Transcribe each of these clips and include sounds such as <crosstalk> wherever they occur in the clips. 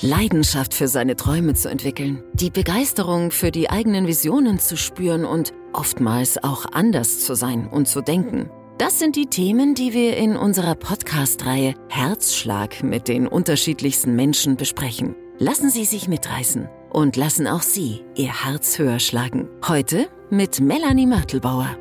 Leidenschaft für seine Träume zu entwickeln, die Begeisterung für die eigenen Visionen zu spüren und oftmals auch anders zu sein und zu denken. Das sind die Themen, die wir in unserer Podcast-Reihe Herzschlag mit den unterschiedlichsten Menschen besprechen. Lassen Sie sich mitreißen und lassen auch Sie Ihr Herz höher schlagen. Heute mit Melanie Mörtelbauer.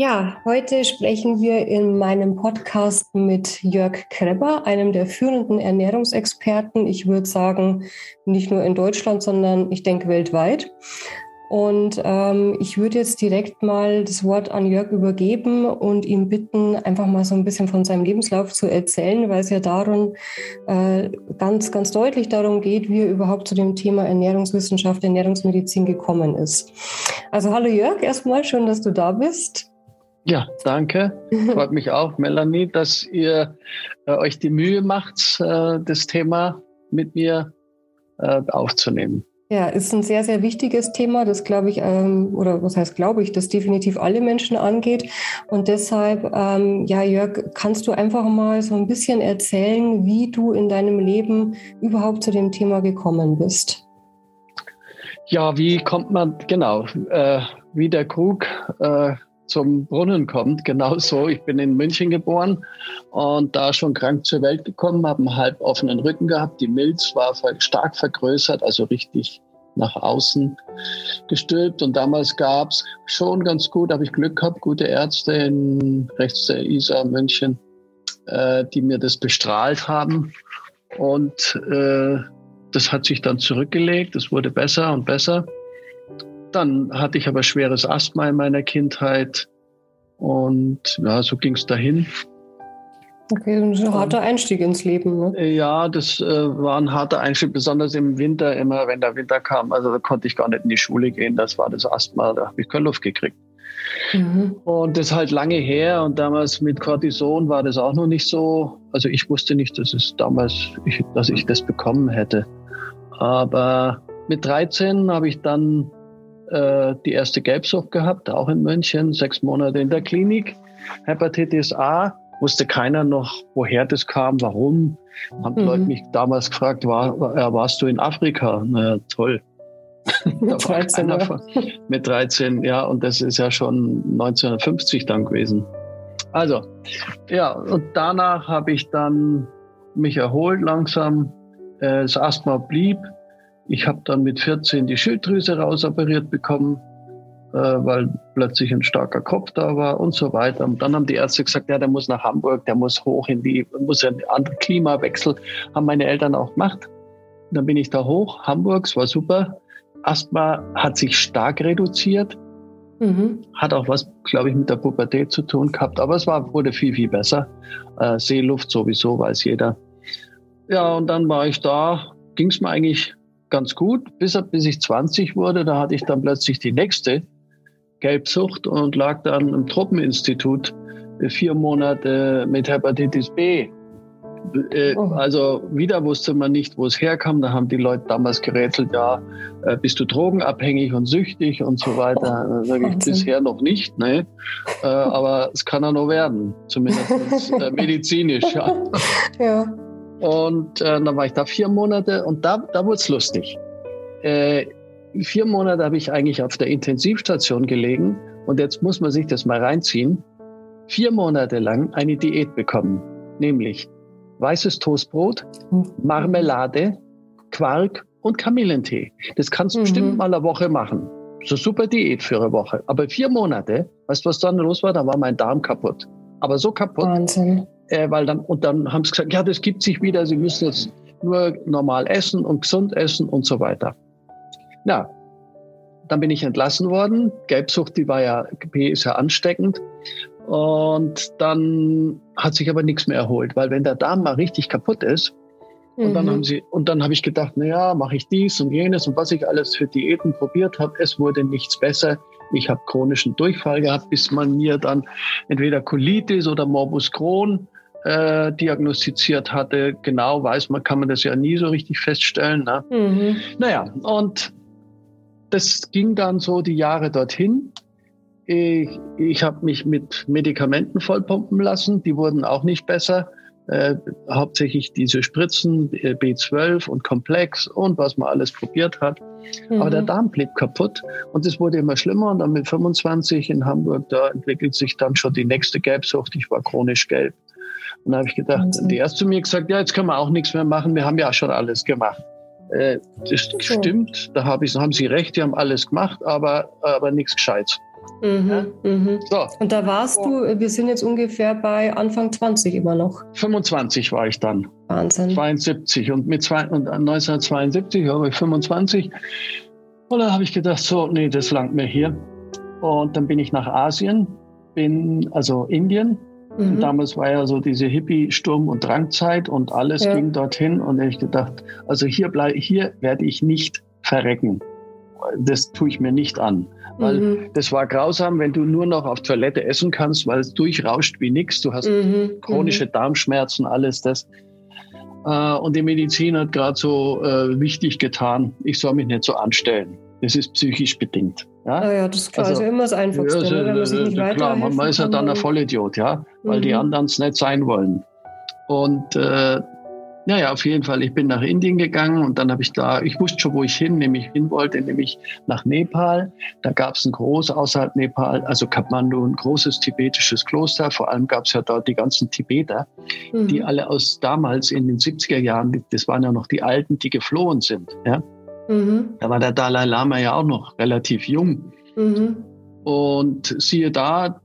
Ja, heute sprechen wir in meinem Podcast mit Jörg Kreber, einem der führenden Ernährungsexperten. Ich würde sagen, nicht nur in Deutschland, sondern ich denke weltweit. Und ähm, ich würde jetzt direkt mal das Wort an Jörg übergeben und ihn bitten, einfach mal so ein bisschen von seinem Lebenslauf zu erzählen, weil es ja darum äh, ganz, ganz deutlich darum geht, wie er überhaupt zu dem Thema Ernährungswissenschaft, Ernährungsmedizin gekommen ist. Also hallo Jörg, erstmal schön, dass du da bist. Ja, danke. <laughs> Freut mich auch, Melanie, dass ihr äh, euch die Mühe macht, äh, das Thema mit mir äh, aufzunehmen. Ja, ist ein sehr, sehr wichtiges Thema, das glaube ich, ähm, oder was heißt glaube ich, das definitiv alle Menschen angeht. Und deshalb, ähm, ja, Jörg, kannst du einfach mal so ein bisschen erzählen, wie du in deinem Leben überhaupt zu dem Thema gekommen bist? Ja, wie kommt man, genau, äh, wie der Krug äh, zum Brunnen kommt. <laughs> Genau so. Ich bin in München geboren und da schon krank zur Welt gekommen, habe einen halb offenen Rücken gehabt. Die Milz war stark vergrößert, also richtig nach außen gestülpt. Und damals gab es schon ganz gut, habe ich Glück gehabt, gute Ärzte in rechts der Isar München, äh, die mir das bestrahlt haben. Und äh, das hat sich dann zurückgelegt. Es wurde besser und besser. Dann hatte ich aber schweres Asthma in meiner Kindheit und ja, so ging es dahin. Okay, ein harter Einstieg ins Leben. Ne? Ja, das äh, war ein harter Einstieg, besonders im Winter, immer wenn der Winter kam. Also da konnte ich gar nicht in die Schule gehen. Das war das Asthma, da habe ich keine Luft gekriegt. Mhm. Und das ist halt lange her und damals mit Cortison war das auch noch nicht so. Also ich wusste nicht, dass es damals, ich, dass ich das bekommen hätte. Aber mit 13 habe ich dann äh, die erste Gelbsucht gehabt, auch in München, sechs Monate in der Klinik. Hepatitis A, wusste keiner noch, woher das kam, warum. Haben mhm. Leute mich damals gefragt, war, warst du in Afrika? Na ja, toll. <laughs> mit 13, ja. mit 13, ja, und das ist ja schon 1950 dann gewesen. Also, ja, und danach habe ich dann mich erholt langsam. Äh, das Asthma blieb, ich habe dann mit 14 die Schilddrüse rausoperiert bekommen, äh, weil plötzlich ein starker Kopf da war und so weiter. Und dann haben die Ärzte gesagt, ja, der muss nach Hamburg, der muss hoch in die, muss ja einen anderen Klimawechsel. Haben meine Eltern auch gemacht. Und dann bin ich da hoch, Hamburg, es war super. Asthma hat sich stark reduziert. Mhm. Hat auch was, glaube ich, mit der Pubertät zu tun gehabt. Aber es war, wurde viel, viel besser. Äh, Seeluft sowieso, weiß jeder. Ja, und dann war ich da, ging es mir eigentlich ganz gut, bis, bis ich 20 wurde. Da hatte ich dann plötzlich die nächste Gelbsucht und lag dann im Truppeninstitut vier Monate mit Hepatitis B. Äh, oh. Also wieder wusste man nicht, wo es herkam. Da haben die Leute damals gerätselt, ja, äh, bist du drogenabhängig und süchtig und so weiter. Da sage ich bisher noch nicht, ne? Äh, aber es kann ja noch werden, zumindest <laughs> medizinisch. Ja. ja. Und äh, dann war ich da vier Monate und da, da wurde es lustig. Äh, vier Monate habe ich eigentlich auf der Intensivstation gelegen und jetzt muss man sich das mal reinziehen. Vier Monate lang eine Diät bekommen, nämlich weißes Toastbrot, Marmelade, Quark und Kamillentee. Das kannst du mhm. bestimmt mal eine Woche machen. So super Diät für eine Woche. Aber vier Monate, weißt du, was dann los war? Da war mein Darm kaputt. Aber so kaputt. Wahnsinn äh, weil dann, und dann haben sie gesagt, ja, das gibt sich wieder, sie müssen jetzt nur normal essen und gesund essen und so weiter. Ja, dann bin ich entlassen worden. Gelbsucht, die war ja, B ist ja ansteckend. Und dann hat sich aber nichts mehr erholt, weil wenn der Darm mal richtig kaputt ist, und dann mhm. haben sie, und dann habe ich gedacht, na ja, mache ich dies und jenes und was ich alles für Diäten probiert habe, es wurde nichts besser. Ich habe chronischen Durchfall gehabt, bis man mir dann entweder Colitis oder Morbus Crohn äh, diagnostiziert hatte. Genau weiß man, kann man das ja nie so richtig feststellen. Ne? Mhm. Naja, und das ging dann so die Jahre dorthin. Ich, ich habe mich mit Medikamenten vollpumpen lassen, die wurden auch nicht besser. Äh, hauptsächlich diese Spritzen, äh, B12 und Komplex und was man alles probiert hat. Mhm. Aber der mhm. Darm blieb kaputt und es wurde immer schlimmer. Und dann mit 25 in Hamburg, da entwickelt sich dann schon die nächste Gelbsucht. Ich war chronisch gelb. Und da habe ich gedacht, mhm. die erste zu mir gesagt, ja, jetzt können wir auch nichts mehr machen, wir haben ja schon alles gemacht. Äh, das okay. stimmt, da hab ich, haben Sie recht, die haben alles gemacht, aber, aber nichts Gescheites. Mhm, mhm. So. Und da warst du, wir sind jetzt ungefähr bei Anfang 20 immer noch. 25 war ich dann. Wahnsinn. 72 und mit zwei, und 1972 war ich 25. Und dann habe ich gedacht, so, nee, das langt mir hier. Und dann bin ich nach Asien, bin also Indien. Mhm. Damals war ja so diese Hippie-Sturm- und Drangzeit und alles ja. ging dorthin. Und ich gedacht, also hier, bleib, hier werde ich nicht verrecken. Das tue ich mir nicht an. Weil mhm. das war grausam, wenn du nur noch auf Toilette essen kannst, weil es durchrauscht wie nichts. Du hast mhm. chronische mhm. Darmschmerzen, alles das. Äh, und die Medizin hat gerade so äh, wichtig getan, ich soll mich nicht so anstellen. Das ist psychisch bedingt. Ja, ja das ist klar. Also, also immer das Einfachste. Ja, ne? wenn man sich nicht klar, man ist ja dann ein Vollidiot, ja, weil mhm. die anderen es nicht sein wollen. Und äh, naja, auf jeden Fall. Ich bin nach Indien gegangen und dann habe ich da, ich wusste schon, wo ich hin, nämlich hin wollte, nämlich nach Nepal. Da gab es ein großes, außerhalb Nepal, also Kathmandu, ein großes tibetisches Kloster. Vor allem gab es ja dort die ganzen Tibeter, mhm. die alle aus damals in den 70er Jahren, das waren ja noch die Alten, die geflohen sind. Ja? Mhm. Da war der Dalai Lama ja auch noch relativ jung. Mhm. Und siehe da,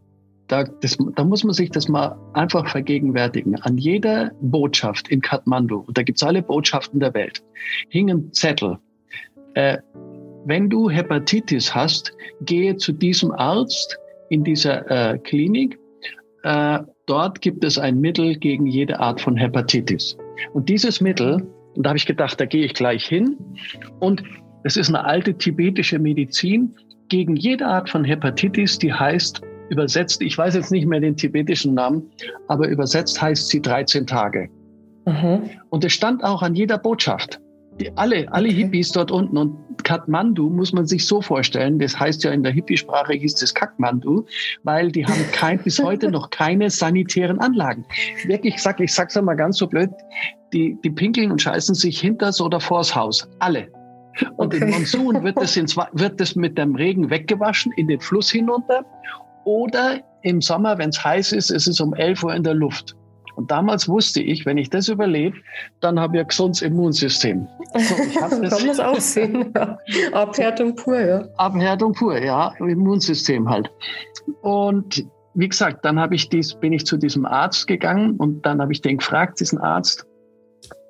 da, das, da muss man sich das mal einfach vergegenwärtigen. An jeder Botschaft in Kathmandu, und da gibt es alle Botschaften der Welt, hingen Zettel. Äh, wenn du Hepatitis hast, gehe zu diesem Arzt in dieser äh, Klinik. Äh, dort gibt es ein Mittel gegen jede Art von Hepatitis. Und dieses Mittel, und da habe ich gedacht, da gehe ich gleich hin. Und es ist eine alte tibetische Medizin gegen jede Art von Hepatitis, die heißt übersetzt, ich weiß jetzt nicht mehr den tibetischen Namen, aber übersetzt heißt sie 13 Tage. Mhm. Und es stand auch an jeder Botschaft. Die, alle, alle okay. Hippies dort unten und Kathmandu muss man sich so vorstellen, das heißt ja in der Hippie-Sprache hieß es Kathmandu, weil die haben kein, bis heute noch keine sanitären Anlagen. Wirklich, ich sag, ich sag's einmal ganz so blöd, die, die pinkeln und scheißen sich hinters oder vors Haus. Alle. Und okay. im Monsun wird das, ins, wird das mit dem Regen weggewaschen in den Fluss hinunter oder im Sommer, wenn es heiß ist, ist es um 11 Uhr in der Luft. Und damals wusste ich, wenn ich das überlebe, dann habe ich ein gesundes Immunsystem. So, ich <laughs> das kann man auch sehen. Ja. Abhärtung pur, ja. Abhärtung pur, ja. Immunsystem halt. Und wie gesagt, dann habe ich dies, bin ich zu diesem Arzt gegangen und dann habe ich den gefragt, diesen Arzt,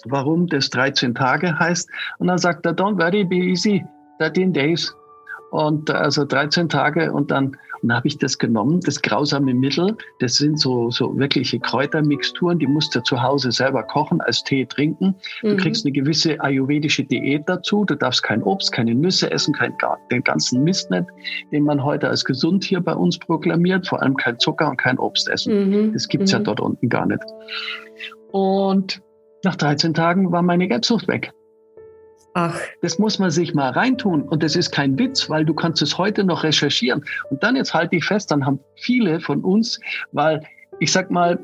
warum das 13 Tage heißt. Und dann sagt er, don't worry, be easy, 13 days. Und also 13 Tage und dann und da habe ich das genommen, das grausame Mittel. Das sind so, so wirkliche Kräutermixturen, die musst du zu Hause selber kochen, als Tee trinken. Du mhm. kriegst eine gewisse ayurvedische Diät dazu. Du darfst kein Obst, keine Nüsse essen, kein, den ganzen Mist nicht, den man heute als gesund hier bei uns proklamiert. Vor allem kein Zucker und kein Obst essen. Mhm. Das gibt's mhm. ja dort unten gar nicht. Und nach 13 Tagen war meine Gelbsucht weg. Ach. Das muss man sich mal reintun. Und das ist kein Witz, weil du kannst es heute noch recherchieren. Und dann jetzt halte ich fest, dann haben viele von uns, weil ich sag mal,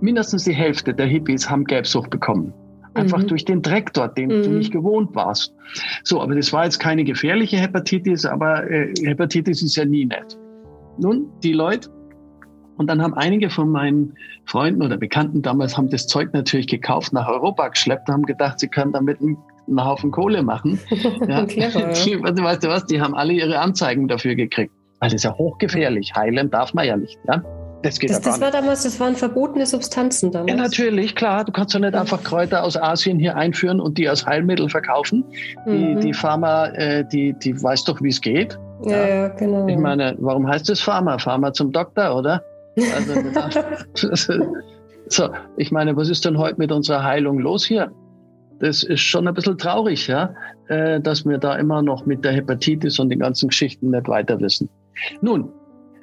mindestens die Hälfte der Hippies haben Gelbsucht bekommen. Einfach mhm. durch den Dreck dort, den mhm. du nicht gewohnt warst. So, aber das war jetzt keine gefährliche Hepatitis, aber äh, Hepatitis ist ja nie nett. Nun, die Leute, und dann haben einige von meinen Freunden oder Bekannten damals haben das Zeug natürlich gekauft, nach Europa geschleppt, haben gedacht, sie können damit einen einen Haufen Kohle machen. <laughs> Ja. Die, weißt du was, die haben alle ihre Anzeigen dafür gekriegt. Weil das ist ja hochgefährlich. Heilen darf man ja nicht. Ja? Das, geht das, das war damals, das waren verbotene Substanzen damals. Ja, natürlich, klar. Du kannst doch nicht einfach Kräuter aus Asien hier einführen und die als Heilmittel verkaufen. Mhm. Die, die Pharma, äh, die, die weiß doch, wie es geht. Ja, ja, ja, genau. Ich meine, warum heißt es Pharma? Pharma zum Doktor, oder? Also, <laughs> <laughs> so, ich meine, was ist denn heute mit unserer Heilung los hier? Das ist schon ein bisschen traurig, ja, äh, dass wir da immer noch mit der Hepatitis und den ganzen Geschichten nicht weiter wissen. Nun,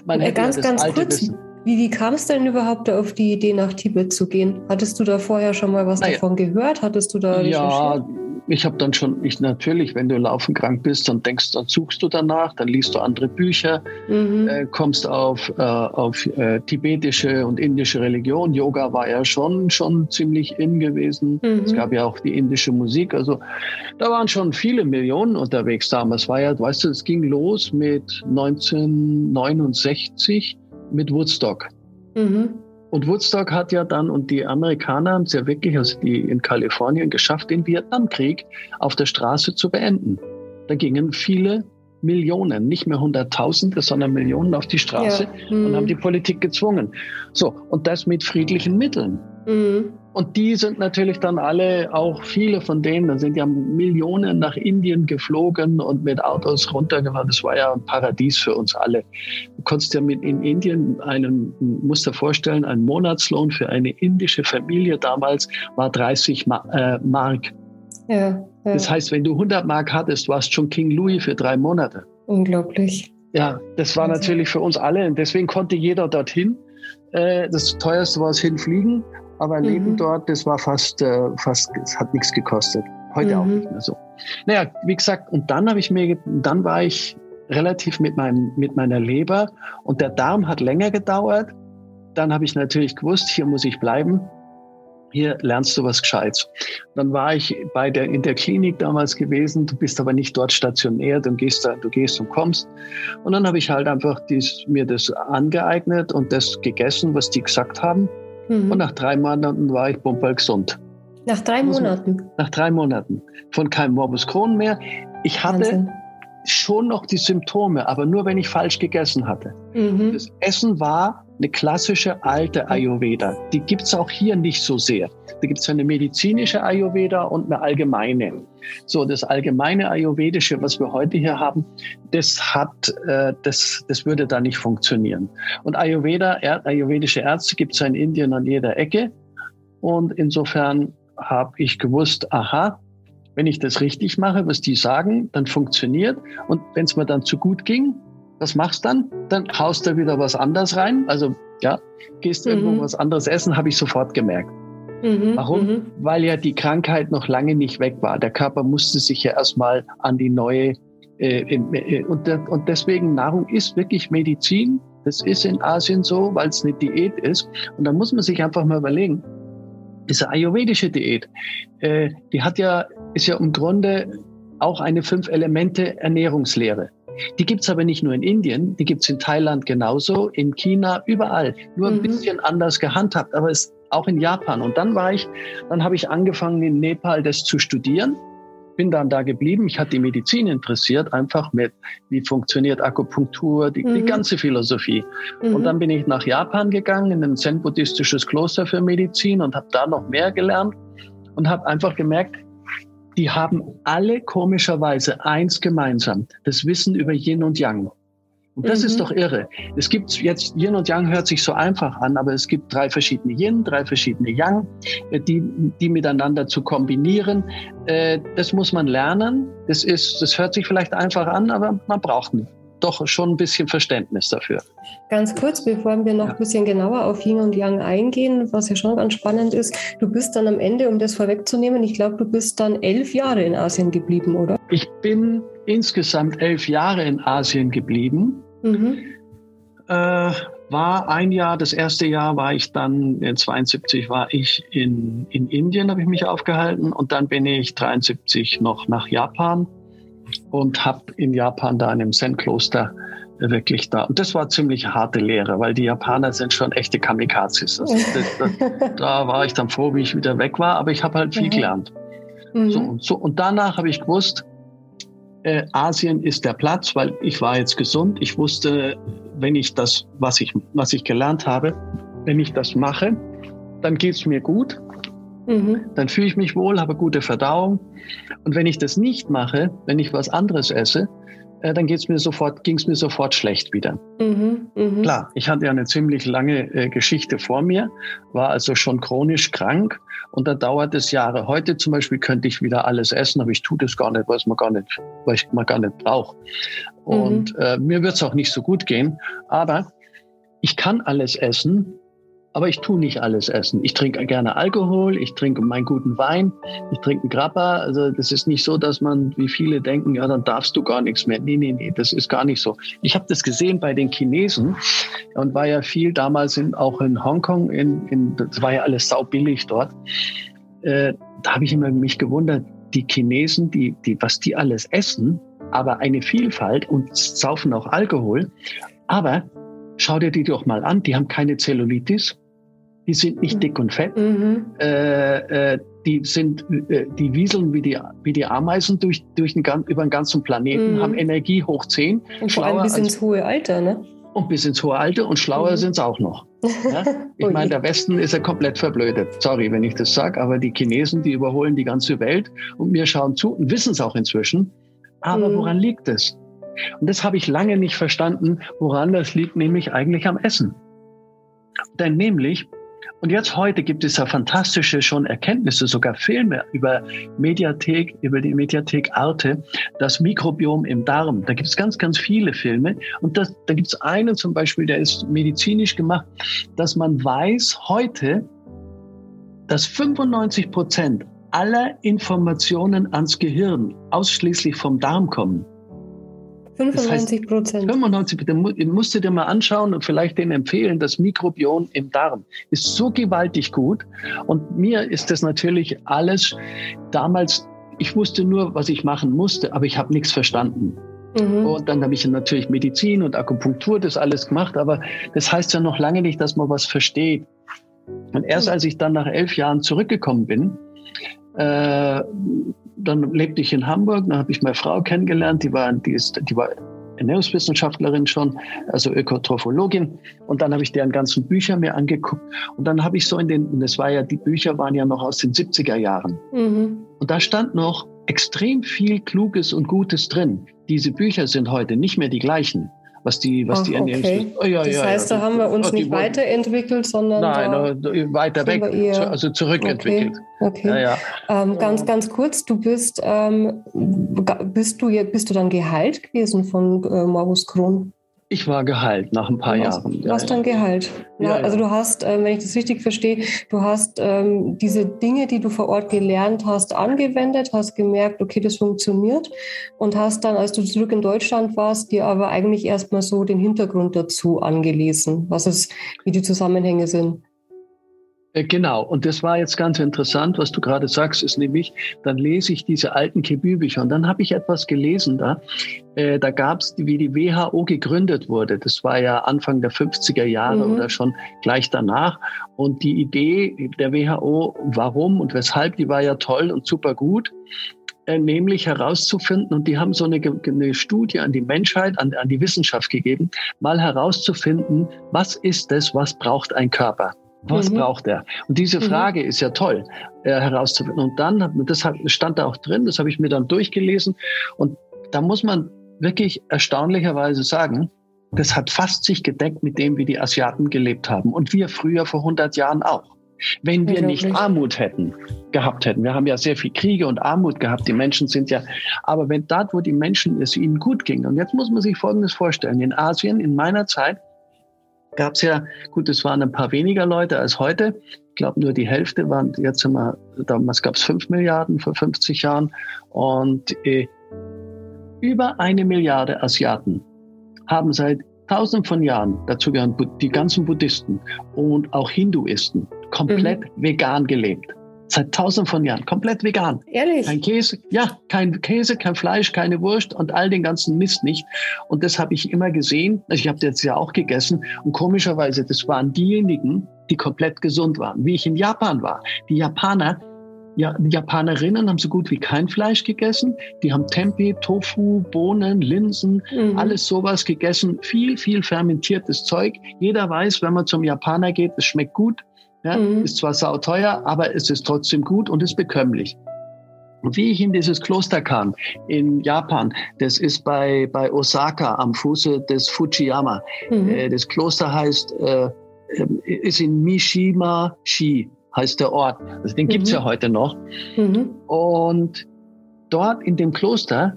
man hätte ganz, ja ganz kurz, Wissen. Wie, wie kam es denn überhaupt auf die Idee, nach Tibet zu gehen? Hattest du da vorher schon mal was naja. davon gehört? Hattest du da Ja, ich habe dann schon, ich natürlich, wenn du laufen krank bist, dann denkst, dann suchst du danach, dann liest du andere Bücher, mhm. äh, kommst auf, äh, auf äh, tibetische und indische Religion. Yoga war ja schon, schon ziemlich in gewesen. Mhm. Es gab ja auch die indische Musik. Also da waren schon viele Millionen unterwegs damals. War ja, weißt du, es ging los mit 1969 mit Woodstock. Mhm. Und Woodstock hat ja dann, und die Amerikaner haben es ja wirklich, also die in Kalifornien geschafft, den Vietnamkrieg auf der Straße zu beenden. Da gingen viele Millionen, nicht mehr Hunderttausende, sondern Millionen auf die Straße ja. mhm. und haben die Politik gezwungen. So, und das mit friedlichen Mitteln. Mhm. Und die sind natürlich dann alle, auch viele von denen, da sind ja Millionen nach Indien geflogen und mit Autos runtergefahren. Das war ja ein Paradies für uns alle. Du konntest ja mit in Indien einen, musst dir vorstellen, ein Monatslohn für eine indische Familie damals war 30 äh, Mark. Ja, ja. Das heißt, wenn du 100 Mark hattest, warst schon King Louis für drei Monate. Unglaublich. Ja, das war natürlich für uns alle und deswegen konnte jeder dorthin. Äh, das teuerste war es hinfliegen aber mhm. Leben dort, das war fast, äh, fast, es hat nichts gekostet. Heute mhm. auch nicht mehr so. Naja, wie gesagt, und dann habe ich mir, dann war ich relativ mit meinem, mit meiner Leber und der Darm hat länger gedauert. Dann habe ich natürlich gewusst, hier muss ich bleiben. Hier lernst du was Gescheites. Dann war ich bei der, in der Klinik damals gewesen. Du bist aber nicht dort stationiert und gehst da, du gehst und kommst. Und dann habe ich halt einfach dies, mir das angeeignet und das gegessen, was die gesagt haben. Mhm. Und nach drei Monaten war ich bumperl gesund. Nach drei Monaten? Nach drei Monaten. Von keinem Morbus Crohn mehr. Ich hatte Wahnsinn. schon noch die Symptome, aber nur wenn ich falsch gegessen hatte. Mhm. Das Essen war eine klassische alte Ayurveda. Die gibt es auch hier nicht so sehr. Da gibt es eine medizinische Ayurveda und eine allgemeine. So, das allgemeine Ayurvedische, was wir heute hier haben, das hat, äh, das, das würde da nicht funktionieren. Und Ayurveda, ayurvedische Ärzte gibt es in Indien an jeder Ecke. Und insofern habe ich gewusst, aha, wenn ich das richtig mache, was die sagen, dann funktioniert. Und wenn es mir dann zu gut ging, was machst dann? Dann haust du wieder was anderes rein. Also ja, gehst mhm. irgendwo was anderes essen, habe ich sofort gemerkt. Mhm, Warum? Mhm. Weil ja die Krankheit noch lange nicht weg war. Der Körper musste sich ja erstmal an die neue äh, äh, und, und deswegen Nahrung ist wirklich Medizin. Das ist in Asien so, weil es eine Diät ist. Und da muss man sich einfach mal überlegen, diese ayurvedische Diät, äh, die hat ja, ist ja im Grunde auch eine Fünf-Elemente-Ernährungslehre. Die gibt's aber nicht nur in Indien, die gibt's in Thailand genauso, in China, überall. Nur ein mhm. bisschen anders gehandhabt, aber es auch in Japan. Und dann war ich, dann habe ich angefangen in Nepal das zu studieren. Bin dann da geblieben. Ich hatte die Medizin interessiert, einfach mit, wie funktioniert Akupunktur, die, mhm. die ganze Philosophie. Mhm. Und dann bin ich nach Japan gegangen, in ein zen-buddhistisches Kloster für Medizin und habe da noch mehr gelernt und habe einfach gemerkt, die haben alle komischerweise eins gemeinsam, das Wissen über Yin und Yang. Und das mhm. ist doch irre. Es gibt jetzt, Yin und Yang hört sich so einfach an, aber es gibt drei verschiedene Yin, drei verschiedene Yang, äh, die, die miteinander zu kombinieren. Äh, das muss man lernen. Das ist, das hört sich vielleicht einfach an, aber man braucht nicht doch schon ein bisschen Verständnis dafür. Ganz kurz, bevor wir noch ja. ein bisschen genauer auf Yin und Yang eingehen, was ja schon ganz spannend ist, du bist dann am Ende, um das vorwegzunehmen, ich glaube, du bist dann elf Jahre in Asien geblieben, oder? Ich bin insgesamt elf Jahre in Asien geblieben. Mhm. Äh, war ein Jahr, das erste Jahr war ich dann, in 72 war ich in, in Indien, habe ich mich aufgehalten und dann bin ich 73 noch nach Japan und habe in Japan da in einem Zen-Kloster wirklich da. Und das war ziemlich harte Lehre, weil die Japaner sind schon echte Kamikazes. Also das, das, da war ich dann froh, wie ich wieder weg war, aber ich habe halt viel mhm. gelernt. Mhm. So, und, so, und danach habe ich gewusst, äh, Asien ist der Platz, weil ich war jetzt gesund. Ich wusste, wenn ich das, was ich, was ich gelernt habe, wenn ich das mache, dann geht es mir gut. Mhm. Dann fühle ich mich wohl, habe gute Verdauung. Und wenn ich das nicht mache, wenn ich was anderes esse, äh, dann geht's mir sofort, ging es mir sofort schlecht wieder. Mhm, mh. Klar, ich hatte ja eine ziemlich lange äh, Geschichte vor mir, war also schon chronisch krank und da dauert es Jahre. Heute zum Beispiel könnte ich wieder alles essen, aber ich tue das gar nicht, was man gar nicht, weil ich man gar nicht braucht. Und mhm. äh, mir wird es auch nicht so gut gehen. Aber ich kann alles essen, aber ich tue nicht alles essen. Ich trinke gerne Alkohol, ich trinke meinen guten Wein, ich trinke einen Grappa. Also das ist nicht so, dass man, wie viele denken, ja, dann darfst du gar nichts mehr. Nee, nee, nee, das ist gar nicht so. Ich habe das gesehen bei den Chinesen und war ja viel damals in, auch in Hongkong, in, in, das war ja alles saubillig dort. Äh, da habe ich immer mich gewundert, die Chinesen, die, die, was die alles essen, aber eine Vielfalt und saufen auch Alkohol. Aber schau dir die doch mal an, die haben keine Zellulitis, die sind nicht dick und fett, mhm. äh, äh, die sind, äh, die wieseln wie die, wie die Ameisen durch, durch den, über den ganzen Planeten, mhm. haben Energie hoch 10. Und vor allem bis ins hohe Alter, ne? Und bis ins hohe Alter und schlauer mhm. sind sie auch noch. <laughs> Ja? Ich oh meine, der Westen ist ja komplett verblödet. Sorry, wenn ich das sage, aber die Chinesen, die überholen die ganze Welt und wir schauen zu und wissen es auch inzwischen. Aber mhm. woran liegt es? Und das habe ich lange nicht verstanden, woran das liegt, nämlich eigentlich am Essen. Denn nämlich, und jetzt heute gibt es ja fantastische schon Erkenntnisse, sogar Filme über Mediathek, über die Mediathek Arte, das Mikrobiom im Darm. Da gibt es ganz, ganz viele Filme. Und das, da gibt es einen zum Beispiel, der ist medizinisch gemacht, dass man weiß heute, dass 95 Prozent aller Informationen ans Gehirn ausschließlich vom Darm kommen. 95 Prozent. Das heißt, 95 Prozent. Musst du dir mal anschauen und vielleicht den empfehlen. Das Mikrobiom im Darm ist so gewaltig gut. Und mir ist das natürlich alles damals, ich wusste nur, was ich machen musste, aber ich habe nichts verstanden. Mhm. Und dann habe ich natürlich Medizin und Akupunktur das alles gemacht, aber das heißt ja noch lange nicht, dass man was versteht. Und erst mhm. als ich dann nach elf Jahren zurückgekommen bin, äh, dann lebte ich in Hamburg, dann habe ich meine Frau kennengelernt, die war, die ist, die war Ernährungswissenschaftlerin schon, also Ökotrophologin. Und dann habe ich deren ganzen Bücher mir angeguckt. Und dann habe ich so in den, das war ja, die Bücher waren ja noch aus den 70er Jahren. Mhm. Und da stand noch extrem viel Kluges und Gutes drin. Diese Bücher sind heute nicht mehr die gleichen was die, was Ach, die okay. Oh, ja, das ja, heißt, ja. da haben wir uns nicht weiterentwickelt, sondern nein, weiter weg, also zurückentwickelt. Okay. okay. Ähm, ganz, ganz kurz, du bist, ähm, bist du bist du dann geheilt gewesen von äh, Morbus Crohn? Ich war geheilt nach ein paar du Jahren. Du hast dann geheilt. Ja, also du hast, ähm, wenn ich das richtig verstehe, du hast ähm, diese Dinge, die du vor Ort gelernt hast, angewendet, hast gemerkt, okay, das funktioniert und hast dann, als du zurück in Deutschland warst, dir aber eigentlich erstmal so den Hintergrund dazu angelesen, was es, wie die Zusammenhänge sind. Äh, genau, und das war jetzt ganz interessant, was du gerade sagst, ist nämlich, dann lese ich diese alten Chemie-Bücher und dann habe ich etwas gelesen da. Äh, da gab es, wie die WHO gegründet wurde. Das war ja Anfang der 50er Jahre mhm. oder schon gleich danach. Und die Idee der WHO, warum und weshalb, die war ja toll und super gut äh, nämlich herauszufinden, und die haben so eine, eine Studie an die Menschheit, an, an die Wissenschaft gegeben, mal herauszufinden, was ist es, was braucht ein Körper? Was mhm. braucht er? Und diese mhm. Frage mhm. ist ja toll äh, herauszufinden. Und dann, das stand da auch drin, das habe ich mir dann durchgelesen. Und da muss man wirklich erstaunlicherweise sagen, das hat fast sich gedeckt mit dem, wie die Asiaten gelebt haben. Und wir früher vor 100 Jahren auch. Wenn wir nicht Armut hätten, gehabt hätten. Wir haben ja sehr viel Kriege und Armut gehabt. Die Menschen sind ja, aber wenn dort, wo die Menschen es ihnen gut ging, und jetzt muss man sich Folgendes vorstellen. In Asien, in meiner Zeit, gab es ja, gut, es waren ein paar weniger Leute als heute. Ich glaube, nur die Hälfte waren, jetzt sind wir, damals gab es fünf Milliarden vor 50 Jahren. Und äh, über eine Milliarde Asiaten haben seit tausend von Jahren, dazu gehören die ganzen Buddhisten und auch Hinduisten, komplett mhm. vegan gelebt. Seit tausend von Jahren. Komplett vegan. Ehrlich? Kein Käse, ja, kein Käse, kein Fleisch, keine Wurst und all den ganzen Mist nicht. Und das habe ich immer gesehen. Also ich habe das ja auch gegessen. Und komischerweise, das waren diejenigen, die komplett gesund waren. Wie ich in Japan war. Die Japaner, ja, die Japanerinnen haben so gut wie kein Fleisch gegessen. Die haben Tempeh, Tofu, Bohnen, Linsen, mhm. alles sowas gegessen. Viel, viel fermentiertes Zeug. Jeder weiß, wenn man zum Japaner geht, es schmeckt gut. Ja, mhm. Ist zwar sauteuer, aber es ist trotzdem gut und ist bekömmlich. Und wie ich in dieses Kloster kam, in Japan, das ist bei, bei Osaka am Fuße des Fujiyama. Mhm. Äh, das Kloster heißt, äh, ist in Mishima-shi, heißt der Ort. Also den gibt's mhm. ja heute noch. Mhm. Und dort in dem Kloster,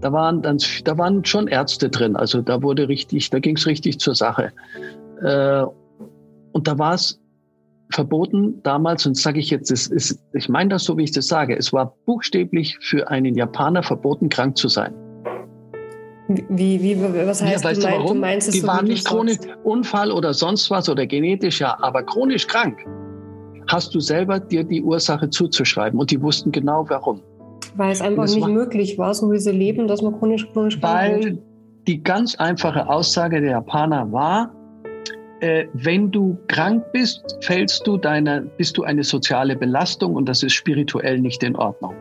da waren dann, da waren schon Ärzte drin. Also da wurde richtig, da ging's richtig zur Sache. Äh, und da war es verboten damals, und sage ich jetzt, es ist, ich meine das so, wie ich das sage, es war buchstäblich für einen Japaner verboten, krank zu sein. Wie, wie, was heißt ja, weißt du, du, warum? du meinst es Die so, waren nicht chronisch? Unfall oder sonst was oder genetisch, ja, aber chronisch krank. Hast du selber dir die Ursache zuzuschreiben und die wussten genau warum. Weil es einfach nicht war- möglich war, so wie sie leben, dass man chronisch, chronisch. Weil die ganz einfache Aussage der Japaner war, äh, wenn du krank bist, fällst du deiner, bist du eine soziale Belastung und das ist spirituell nicht in Ordnung.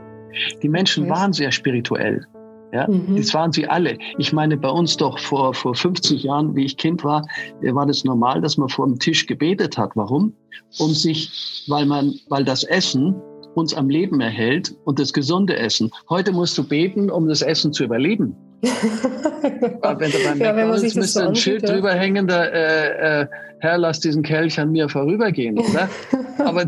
Die Menschen Okay. waren sehr spirituell. Ja, Mhm. das waren sie alle. Ich meine, bei uns doch vor, vor 50 Jahren, wie ich Kind war, äh, war das normal, dass man vor dem Tisch gebetet hat. Warum? Um sich, weil man, weil das Essen uns am Leben erhält und das gesunde Essen. Heute musst du beten, um das Essen zu überleben. <laughs> Aber wenn Ja, wenn man sich müsste so ein ansieht, Schild ja. drüber hängen, da, äh, äh, Herr, lass diesen Kelch an mir vorübergehen, oder? <laughs> Aber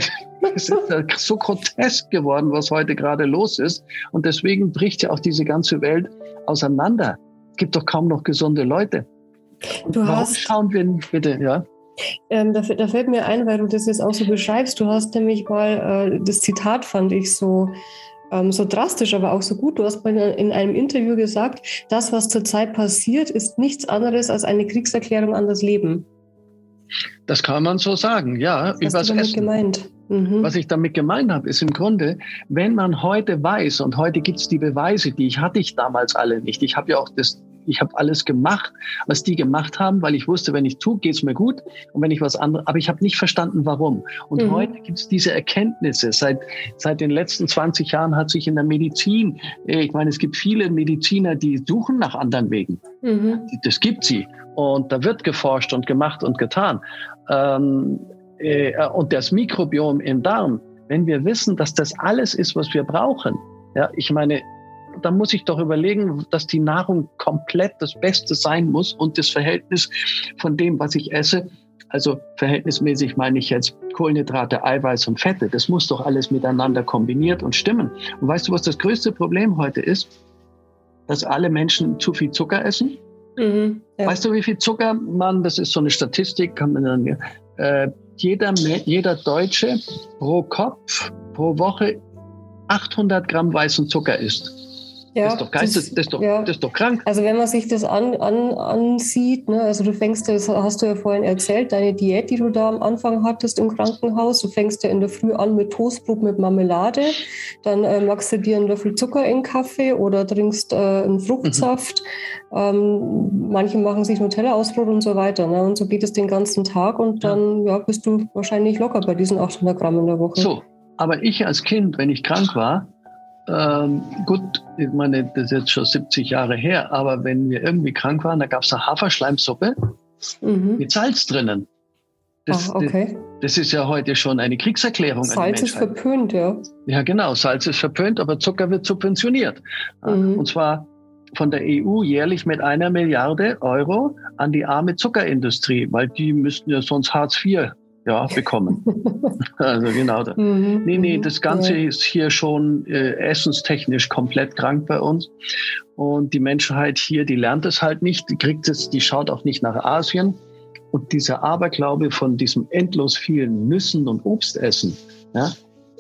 es ist so grotesk geworden, was heute gerade los ist. Und deswegen bricht ja auch diese ganze Welt auseinander. Es gibt doch kaum noch gesunde Leute. Und Du warum hast- schauen wir bitte, ja? Ähm, da, fällt- da fällt mir ein, weil du das jetzt auch so beschreibst. Du hast nämlich mal, äh, das Zitat fand ich so, so drastisch, aber auch so gut. Du hast mal in einem Interview gesagt, das, was zurzeit passiert, ist nichts anderes als eine Kriegserklärung an das Leben. Das kann man so sagen, ja, Was hast du damit Essen. gemeint? Mhm. Was ich damit gemeint habe, ist im Grunde, wenn man heute weiß, und heute gibt's die Beweise, die ich hatte ich damals alle nicht. Ich habe ja auch das, ich habe alles gemacht, was die gemacht haben, weil ich wusste, wenn ich tue, geht's mir gut. Und wenn ich was anderes, aber ich habe nicht verstanden, warum. Und Mhm. heute gibt's diese Erkenntnisse. Seit, seit den letzten 20 Jahren hat sich in der Medizin, äh, ich meine, es gibt viele Mediziner, die suchen nach anderen Wegen. Mhm. Das gibt sie. Und da wird geforscht und gemacht und getan. Ähm, äh, und das Mikrobiom im Darm, wenn wir wissen, dass das alles ist, was wir brauchen, ja, ich meine, da muss ich doch überlegen, dass die Nahrung komplett das Beste sein muss und das Verhältnis von dem, was ich esse, also verhältnismäßig meine ich jetzt Kohlenhydrate, Eiweiß und Fette, das muss doch alles miteinander kombiniert und stimmen. Und weißt du, was das größte Problem heute ist? Dass alle Menschen zu viel Zucker essen. Mhm. Ja. Weißt du, wie viel Zucker man, das ist so eine Statistik, kann man dann, äh, jeder, jeder Deutsche pro Kopf, pro Woche 800 Gramm weißen Zucker isst. Ja, das ist doch geistes, das, ist doch, ja. das ist doch krank. Also wenn man sich das an, an, ansieht, ne, also du fängst, das hast du ja vorhin erzählt, deine Diät, die du da am Anfang hattest im Krankenhaus, du fängst ja in der Früh an mit Toastbrot mit Marmelade, dann äh, machst du dir einen Löffel Zucker in den Kaffee oder trinkst äh, einen Fruchtsaft. Ähm, manche machen sich Nutella aus Brot und so weiter. Ne? Und so geht es den ganzen Tag und Ja. dann ja. bist du wahrscheinlich locker bei diesen 800 Gramm in der Woche. So, aber ich als Kind, wenn ich krank war, ähm, gut, ich meine, das ist jetzt schon 70 Jahre her, aber wenn wir irgendwie krank waren, da gab es eine Haferschleimsuppe Mhm. mit Salz drinnen. Das, ah, okay. das, das ist ja heute schon eine Kriegserklärung Salz ist verpönt, ja. Ja, genau. Salz ist verpönt, aber Zucker wird subventioniert. Mhm. Und zwar von der EU jährlich mit einer Milliarde Euro an die arme Zuckerindustrie, weil die müssten ja sonst Hartz IV ja, bekommen. <laughs> also genau. Da. Mhm, Nee, nee, mhm. das Ganze Ja. ist hier schon äh, essenstechnisch komplett krank bei uns. Und die Menschheit hier, die lernt es halt nicht, die kriegt es, die schaut auch nicht nach Asien. Und dieser Aberglaube von diesem endlos vielen Nüssen und Obstessen, ja,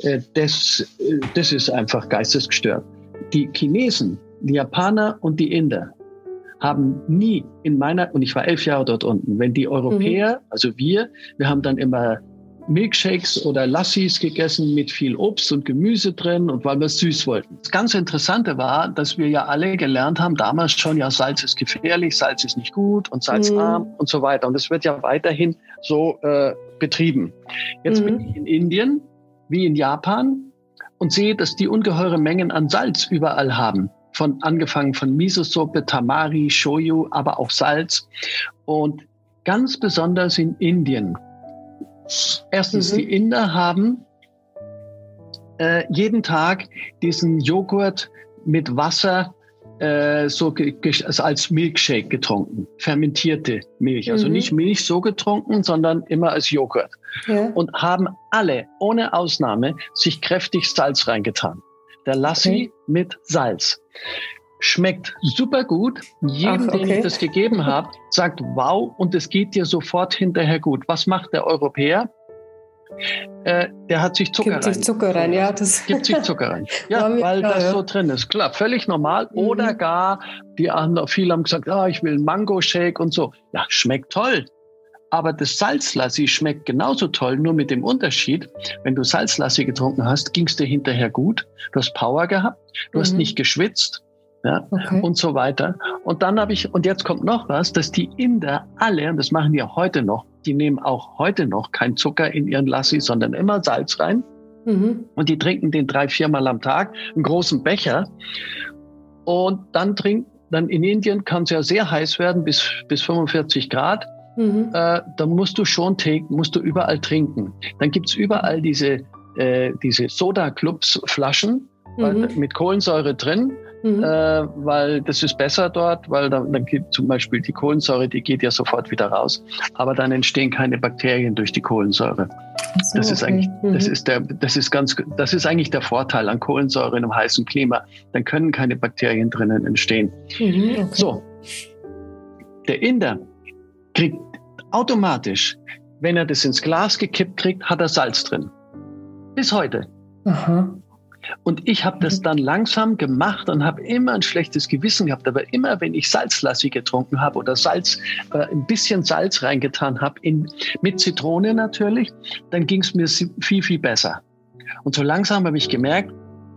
äh, das, äh, das ist einfach geistesgestört. Die Chinesen, die Japaner und die Inder haben nie in meiner, und ich war elf Jahre dort unten, wenn die Europäer, also wir, wir haben dann immer Milkshakes oder Lassis gegessen mit viel Obst und Gemüse drin und weil wir es süß wollten. Das ganz Interessante war, dass wir ja alle gelernt haben, damals schon, ja, Salz ist gefährlich, Salz ist nicht gut und salzarm und so weiter. Und das wird ja weiterhin so äh, betrieben. Jetzt Mhm. bin ich in Indien wie in Japan und sehe, dass die ungeheure Mengen an Salz überall haben. Von angefangen von Miso-Suppe, Tamari, Shoyu, aber auch Salz. Und ganz besonders in Indien. Erstens, Mhm. die Inder haben äh, jeden Tag diesen Joghurt mit Wasser äh, so also als Milkshake getrunken. Fermentierte Milch. Also Mhm. nicht Milch so getrunken, sondern immer als Joghurt Ja. und haben alle, ohne Ausnahme, sich kräftig Salz reingetan. Der Lassi Okay. mit Salz. Schmeckt super gut. Jedem, Ach, den okay. ich das gegeben <laughs> habe, sagt wow und es geht dir sofort hinterher gut. Was macht der Europäer? äh, der hat sich Zucker gibt rein. Sich Zucker rein, ja. Das gibt sich Zucker rein. <laughs> Ja, weil klar, das ja. so drin ist. Klar, völlig normal. Mhm. Oder gar, die anderen, viele haben gesagt, ah, ich will einen Mango-Shake und so. Ja, schmeckt toll. Aber das Salzlassi schmeckt genauso toll, nur mit dem Unterschied, wenn du Salzlassi getrunken hast, ging es dir hinterher gut. Du hast Power gehabt, du mhm. hast nicht geschwitzt, ja, okay. und so weiter. Und dann habe ich, und jetzt kommt noch was, dass die Inder alle, und das machen die auch heute noch, die nehmen auch heute noch kein Zucker in ihren Lassi, sondern immer Salz rein. Mhm. Und die trinken den drei, viermal am Tag, einen großen Becher. Und dann trinken, dann in Indien kann es ja sehr heiß werden, bis, bis 45 Grad. Mhm. Äh, dann musst du schon musst du überall trinken. Dann gibt's überall diese, äh, diese Soda-Clubs-Flaschen mhm. mit Kohlensäure drin mhm. äh, weil das ist besser dort, weil dann, dann gibt zum Beispiel die Kohlensäure, die geht ja sofort wieder raus, aber dann entstehen keine Bakterien durch die Kohlensäure. So, das ist okay. eigentlich, mhm. das ist der, das ist ganz, das ist eigentlich der Vorteil an Kohlensäure in einem heißen Klima. Dann können keine Bakterien drinnen entstehen. Mhm, okay. So. Der Inder kriegt automatisch, wenn er das ins Glas gekippt kriegt, hat er Salz drin. Bis heute. Aha. Und ich habe das dann langsam gemacht und habe immer ein schlechtes Gewissen gehabt. Aber immer, wenn ich Salzlassi getrunken habe oder Salz, äh, ein bisschen Salz reingetan habe, mit Zitrone natürlich, dann ging es mir viel, viel besser. Und so langsam habe ich gemerkt,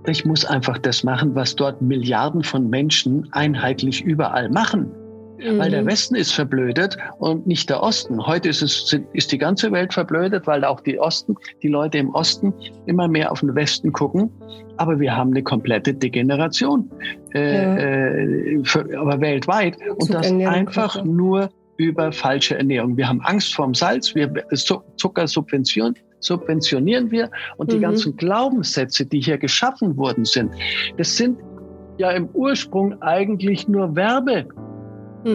ich muss einfach das machen, was dort Milliarden von Menschen einheitlich überall machen. Mhm. Weil der mhm. Westen ist verblödet und nicht der Osten. Heute ist, es, ist die ganze Welt verblödet, weil auch die Osten, die Leute im Osten immer mehr auf den Westen gucken. Aber wir haben eine komplette Degeneration, äh, ja. äh, für, aber weltweit. Und das einfach nur über falsche Ernährung. Wir haben Angst vorm Salz, wir Zucker subventionieren, subventionieren wir und die mhm. ganzen Glaubenssätze, die hier geschaffen worden sind, das sind ja im Ursprung eigentlich nur Werbe.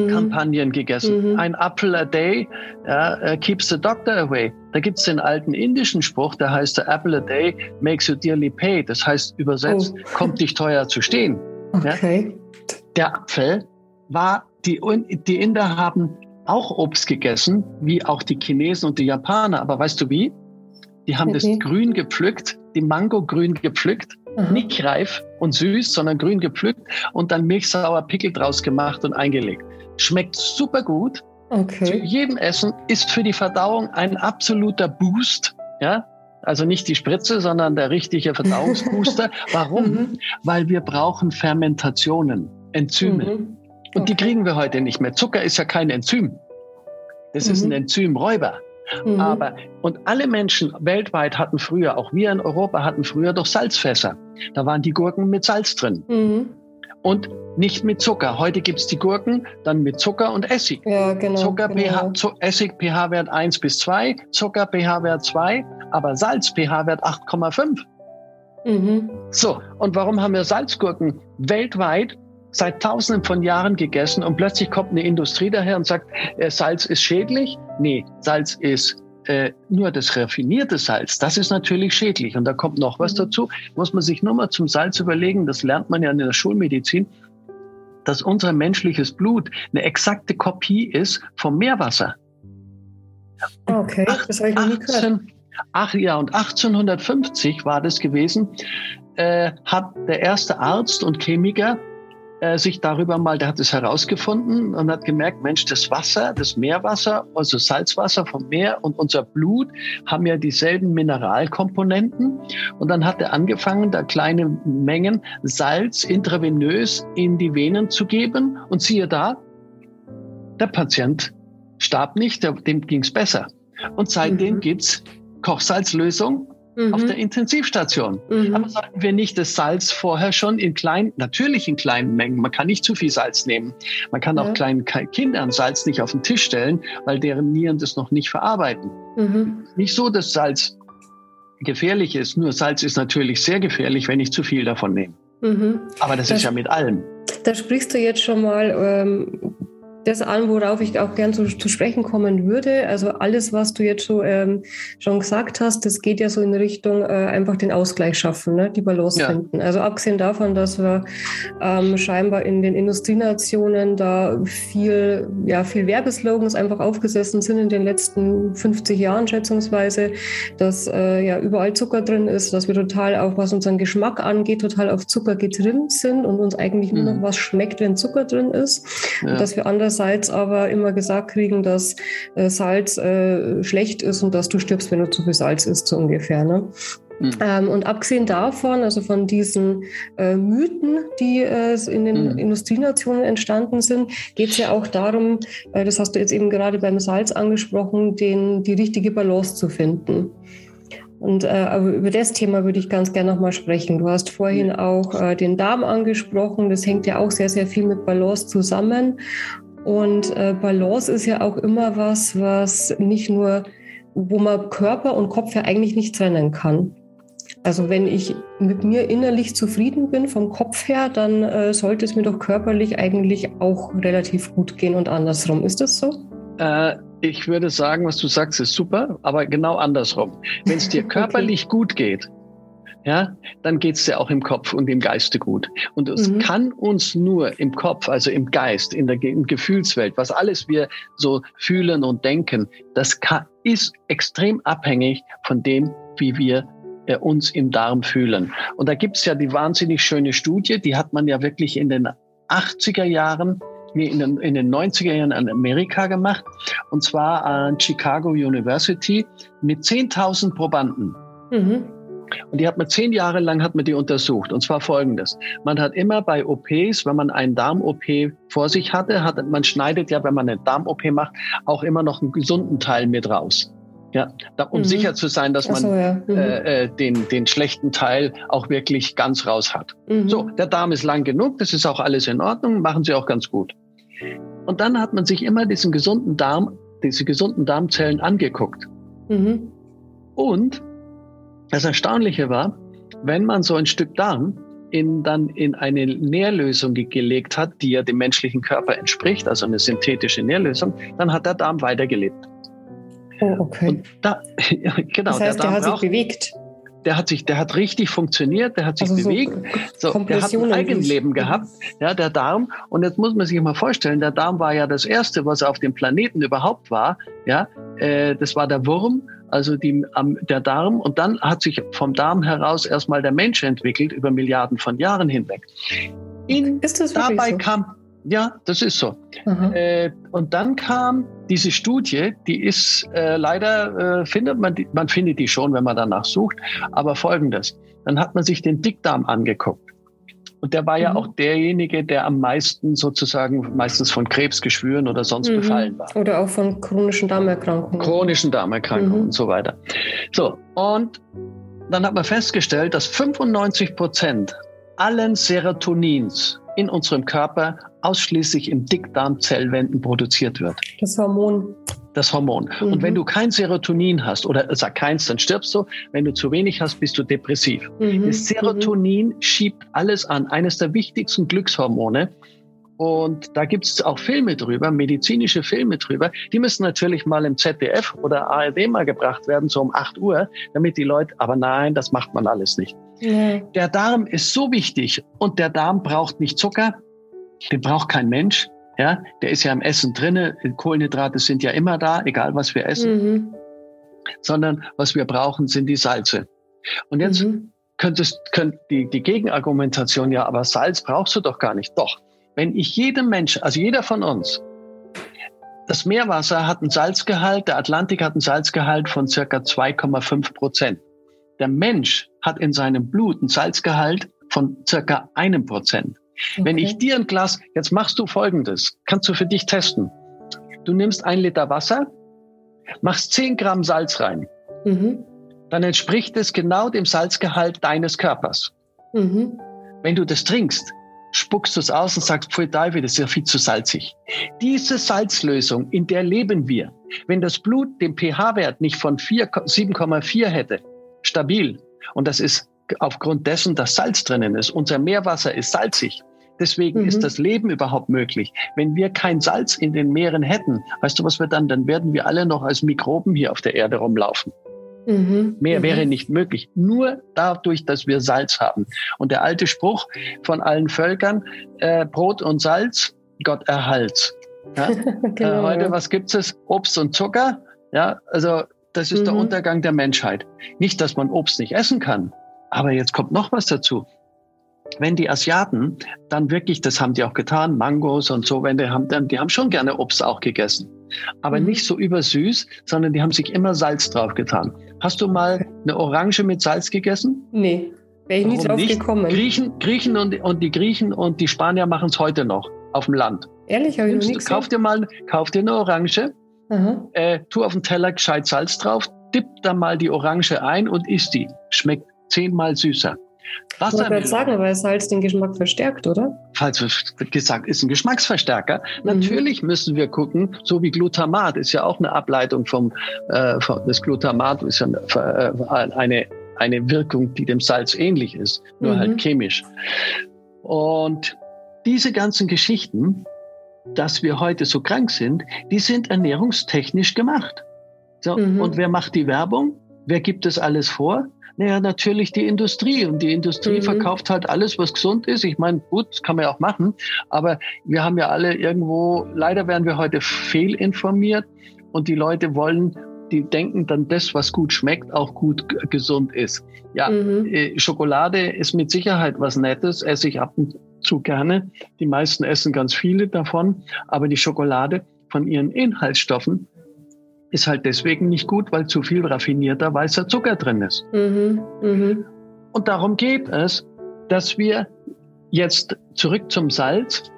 Kampagnen gegessen. Mhm. Ein Apfel a day ja, uh, keeps the doctor away. Da gibt's den alten indischen Spruch, der heißt, the apple a day makes you dearly pay. Das heißt übersetzt, oh. kommt dich teuer zu stehen. Okay. Ja? Der Apfel war, die, die Inder haben auch Obst gegessen, wie auch die Chinesen und die Japaner. Aber weißt du wie? Die haben okay. das grün gepflückt, die Mango grün gepflückt Mhm. Nicht reif und süß, sondern grün gepflückt und dann milchsauer Pickel draus gemacht und eingelegt. Schmeckt super gut. Okay. Zu jedem Essen ist für die Verdauung ein absoluter Boost. Ja, also nicht die Spritze, sondern der richtige Verdauungsbooster. <laughs> Warum? Mhm. Weil wir brauchen Fermentationen, Enzyme. Mhm. Okay. Und die kriegen wir heute nicht mehr. Zucker ist ja kein Enzym. Das mhm. ist ein mhm. Enzymräuber. Mhm. Aber, und alle Menschen weltweit hatten früher, auch wir in Europa hatten früher doch Salzfässer. Da waren die Gurken mit Salz drin. Und nicht mit Zucker. Heute gibt's die Gurken dann mit Zucker und Essig. Ja, genau. Zucker, genau. pH, Essig, pH-Wert 1 bis 2, Zucker, pH-Wert 2, aber Salz, pH-Wert 8,5. Mhm. So, und warum haben wir Salzgurken weltweit seit tausenden von Jahren gegessen und plötzlich kommt eine Industrie daher und sagt, äh, Salz ist schädlich. Nee, Salz ist äh, nur das raffinierte Salz, das ist natürlich schädlich. Und da kommt noch was mhm. dazu. Muss man sich nur mal zum Salz überlegen, das lernt man ja in der Schulmedizin, dass unser menschliches Blut eine exakte Kopie ist vom Meerwasser. Okay, das habe ich noch nie gehört. Ach ja, und 1850 war das gewesen, äh, hat der erste Arzt und Chemiker äh, sich darüber mal, der hat es herausgefunden und hat gemerkt, Mensch, das Wasser, das Meerwasser, also Salzwasser vom Meer und unser Blut haben ja dieselben Mineralkomponenten. Und dann hat er angefangen, da kleine Mengen Salz intravenös in die Venen zu geben. Und siehe da, der Patient starb nicht, dem ging es besser. Und seitdem mhm. gibt's Kochsalzlösung mhm. auf der Intensivstation. Mhm. Aber sollten wir nicht das Salz vorher schon in kleinen, natürlich in kleinen Mengen, man kann nicht zu viel Salz nehmen. Man kann ja. auch kleinen Kindern Salz nicht auf den Tisch stellen, weil deren Nieren das noch nicht verarbeiten. Mhm. Nicht so, dass Salz gefährlich ist, nur Salz ist natürlich sehr gefährlich, wenn ich zu viel davon nehme. Mhm. Aber das, das, ist ja mit allem. Da sprichst du jetzt schon mal ähm, das an, worauf ich auch gern zu, zu sprechen kommen würde. Also alles, was du jetzt schon, ähm, schon gesagt hast, das geht ja so in Richtung äh, einfach den Ausgleich schaffen, ne? die Balance ja. finden. Also abgesehen davon, dass wir ähm, scheinbar in den Industrienationen da viel, ja, viel Werbeslogans einfach aufgesessen sind in den letzten 50 Jahren schätzungsweise, dass äh, ja überall Zucker drin ist, dass wir total auch, was unseren Geschmack angeht, total auf Zucker getrimmt sind und uns eigentlich mhm. nur noch was schmeckt, wenn Zucker drin ist. Ja. Und dass wir anders andererseits aber immer gesagt kriegen, dass äh, Salz äh, schlecht ist und dass du stirbst, wenn du zu viel Salz isst, so ungefähr. Ne? Mhm. Ähm, und abgesehen davon, also von diesen äh, Mythen, die äh, in den mhm. Industrienationen entstanden sind, geht es ja auch darum, äh, das hast du jetzt eben gerade beim Salz angesprochen, den, die richtige Balance zu finden. Und äh, über das Thema würde ich ganz gerne nochmal sprechen. Du hast vorhin auch äh, den Darm angesprochen. Das hängt ja auch sehr, sehr viel mit Balance zusammen. Und äh, Balance ist ja auch immer was, was nicht nur, wo man Körper und Kopf ja eigentlich nicht trennen kann. Also wenn ich mit mir innerlich zufrieden bin vom Kopf her, dann äh, sollte es mir doch körperlich eigentlich auch relativ gut gehen und andersrum. Ist das so? Äh, ich würde sagen, was du sagst, ist super, aber genau andersrum. Wenn es dir <laughs> körperlich okay. gut geht, ja, dann geht's dir auch im Kopf und im Geiste gut. Und es mhm. kann uns nur im Kopf, also im Geist, in der in Gefühlswelt, was alles wir so fühlen und denken, das kann, ist extrem abhängig von dem, wie wir äh, uns im Darm fühlen. Und da gibt's ja die wahnsinnig schöne Studie, die hat man ja wirklich in den 80er Jahren nee, in den, in den 90er Jahren in Amerika gemacht, und zwar an Chicago University mit 10.000 Probanden. Mhm. Und die hat man zehn Jahre lang hat man die untersucht. Und zwar folgendes. Man hat immer bei OPs, wenn man einen Darm-OP vor sich hatte, hat, man schneidet ja, wenn man eine Darm-OP macht, auch immer noch einen gesunden Teil mit raus. Ja, um mhm. sicher zu sein, dass man so, ja. mhm. äh, den, den schlechten Teil auch wirklich ganz raus hat. Mhm. So, der Darm ist lang genug, das ist auch alles in Ordnung, machen sie auch ganz gut. Und dann hat man sich immer diesen gesunden Darm, diese gesunden Darmzellen angeguckt. Mhm. Und das Erstaunliche war, wenn man so ein Stück Darm in, dann in eine Nährlösung gelegt hat, die ja dem menschlichen Körper entspricht, also eine synthetische Nährlösung, dann hat der Darm weitergelebt. Oh, okay. Da, <laughs> genau, das heißt, der, Darm der hat sich bewegt. Der hat sich, der hat richtig funktioniert, der hat sich also bewegt, so, so der hat ein Eigenleben gehabt, ja, der Darm. Und jetzt muss man sich mal vorstellen, der Darm war ja das erste, was auf dem Planeten überhaupt war, ja, äh, das war der Wurm also die, ähm, der Darm. Und dann hat sich vom Darm heraus erstmal der Mensch entwickelt über Milliarden von Jahren hinweg. In, ist das dabei so? kam, ja, das ist so. Äh, und dann kam diese Studie, die ist äh, leider, äh, findet man, die, man findet die schon, wenn man danach sucht, aber folgendes. Dann hat man sich den Dickdarm angeguckt. Und der war mhm. ja auch derjenige, der am meisten sozusagen meistens von Krebsgeschwüren oder sonst mhm. befallen war. Oder auch von chronischen Darmerkrankungen. Chronischen Darmerkrankungen mhm. und so weiter. So, und dann hat man festgestellt, dass 95 Prozent allen Serotonins in unserem Körper ausschließlich im Dickdarmzellwänden produziert wird. Das Hormon das Hormon. Mhm. Und wenn du kein Serotonin hast oder sag keins, dann stirbst du. Wenn du zu wenig hast, bist du depressiv. Mhm. Das Serotonin mhm. schiebt alles an, eines der wichtigsten Glückshormone. Und da gibt es auch Filme drüber, medizinische Filme drüber. Die müssen natürlich mal im ZDF oder ARD mal gebracht werden, so um 8 Uhr, damit die Leute, aber nein, das macht man alles nicht. Ja. Der Darm ist so wichtig und der Darm braucht nicht Zucker, den braucht kein Mensch. Ja, der ist ja im Essen drinne. Kohlenhydrate sind ja immer da, egal was wir essen. Mhm. Sondern was wir brauchen, sind die Salze. Und jetzt mhm. könntest, könnt die, die Gegenargumentation, ja, aber Salz brauchst du doch gar nicht. Doch. Wenn ich jedem Menschen, also jeder von uns, das Meerwasser hat einen Salzgehalt, der Atlantik hat einen Salzgehalt von circa 2,5 Prozent. Der Mensch hat in seinem Blut einen Salzgehalt von circa einem Prozent. Okay. Wenn ich dir ein Glas, jetzt machst du Folgendes, kannst du für dich testen. Du nimmst ein Liter Wasser, machst 10 Gramm Salz rein. Mhm. Dann entspricht es genau dem Salzgehalt deines Körpers. Mhm. Wenn du das trinkst, spuckst du es aus und sagst, pfui Teufel, das ist ja viel zu salzig. Diese Salzlösung, in der leben wir. Wenn das Blut den pH-Wert nicht von 7,4 hätte, stabil, und das ist aufgrund dessen, dass Salz drinnen ist, unser Meerwasser ist salzig, Deswegen mhm. ist das Leben überhaupt möglich. Wenn wir kein Salz in den Meeren hätten, weißt du, was wir dann? Dann werden wir alle noch als Mikroben hier auf der Erde rumlaufen. Mhm. Mehr mhm. wäre nicht möglich. Nur dadurch, dass wir Salz haben. Und der alte Spruch von allen Völkern, äh, Brot und Salz, Gott erhalt. Ja? <laughs> genau, äh, heute, was gibt es? Obst und Zucker. Ja, also das ist mhm. der Untergang der Menschheit. Nicht, dass man Obst nicht essen kann, aber jetzt kommt noch was dazu. Wenn die Asiaten dann wirklich, das haben die auch getan, Mangos und so, wenn die haben, dann, die haben schon gerne Obst auch gegessen. Aber mhm. nicht so übersüß, sondern die haben sich immer Salz drauf getan. Hast du mal eine Orange mit Salz gegessen? Nee, wäre ich nie drauf nicht? gekommen. Griechen, Griechen und, und die Griechen und die Spanier machen es heute noch auf dem Land. Ehrlich, habe ich noch nicht kauf dir mal, kauf dir eine Orange, äh, tu auf den Teller gescheit Salz drauf, dipp da mal die Orange ein und isst die. Schmeckt zehnmal süßer. Wasser. Ich wollte sagen, weil Salz den Geschmack verstärkt, oder? Falls gesagt, ist ein Geschmacksverstärker. Mhm. Natürlich müssen wir gucken, so wie Glutamat ist ja auch eine Ableitung vom, äh, vom das Glutamat ist ja eine, äh, eine, eine Wirkung, die dem Salz ähnlich ist, nur halt mhm. halt chemisch. Und diese ganzen Geschichten, dass wir heute so krank sind, die sind ernährungstechnisch gemacht. So, mhm. Und wer macht die Werbung? Wer gibt das alles vor? Naja, natürlich die Industrie. Und die Industrie mhm. verkauft halt alles, was gesund ist. Ich meine, gut, das kann man ja auch machen. Aber wir haben ja alle irgendwo, leider werden wir heute fehlinformiert. Und die Leute wollen, die denken dann, das, was gut schmeckt, auch gut gesund ist. Ja, mhm. Äh, Schokolade ist mit Sicherheit was Nettes, esse ich ab und zu gerne. Die meisten essen ganz viele davon. Aber die Schokolade von ihren Inhaltsstoffen ist halt deswegen nicht gut, weil zu viel raffinierter weißer Zucker drin ist. Mhm, mh. Und darum geht es, dass wir jetzt zurück zum Salz.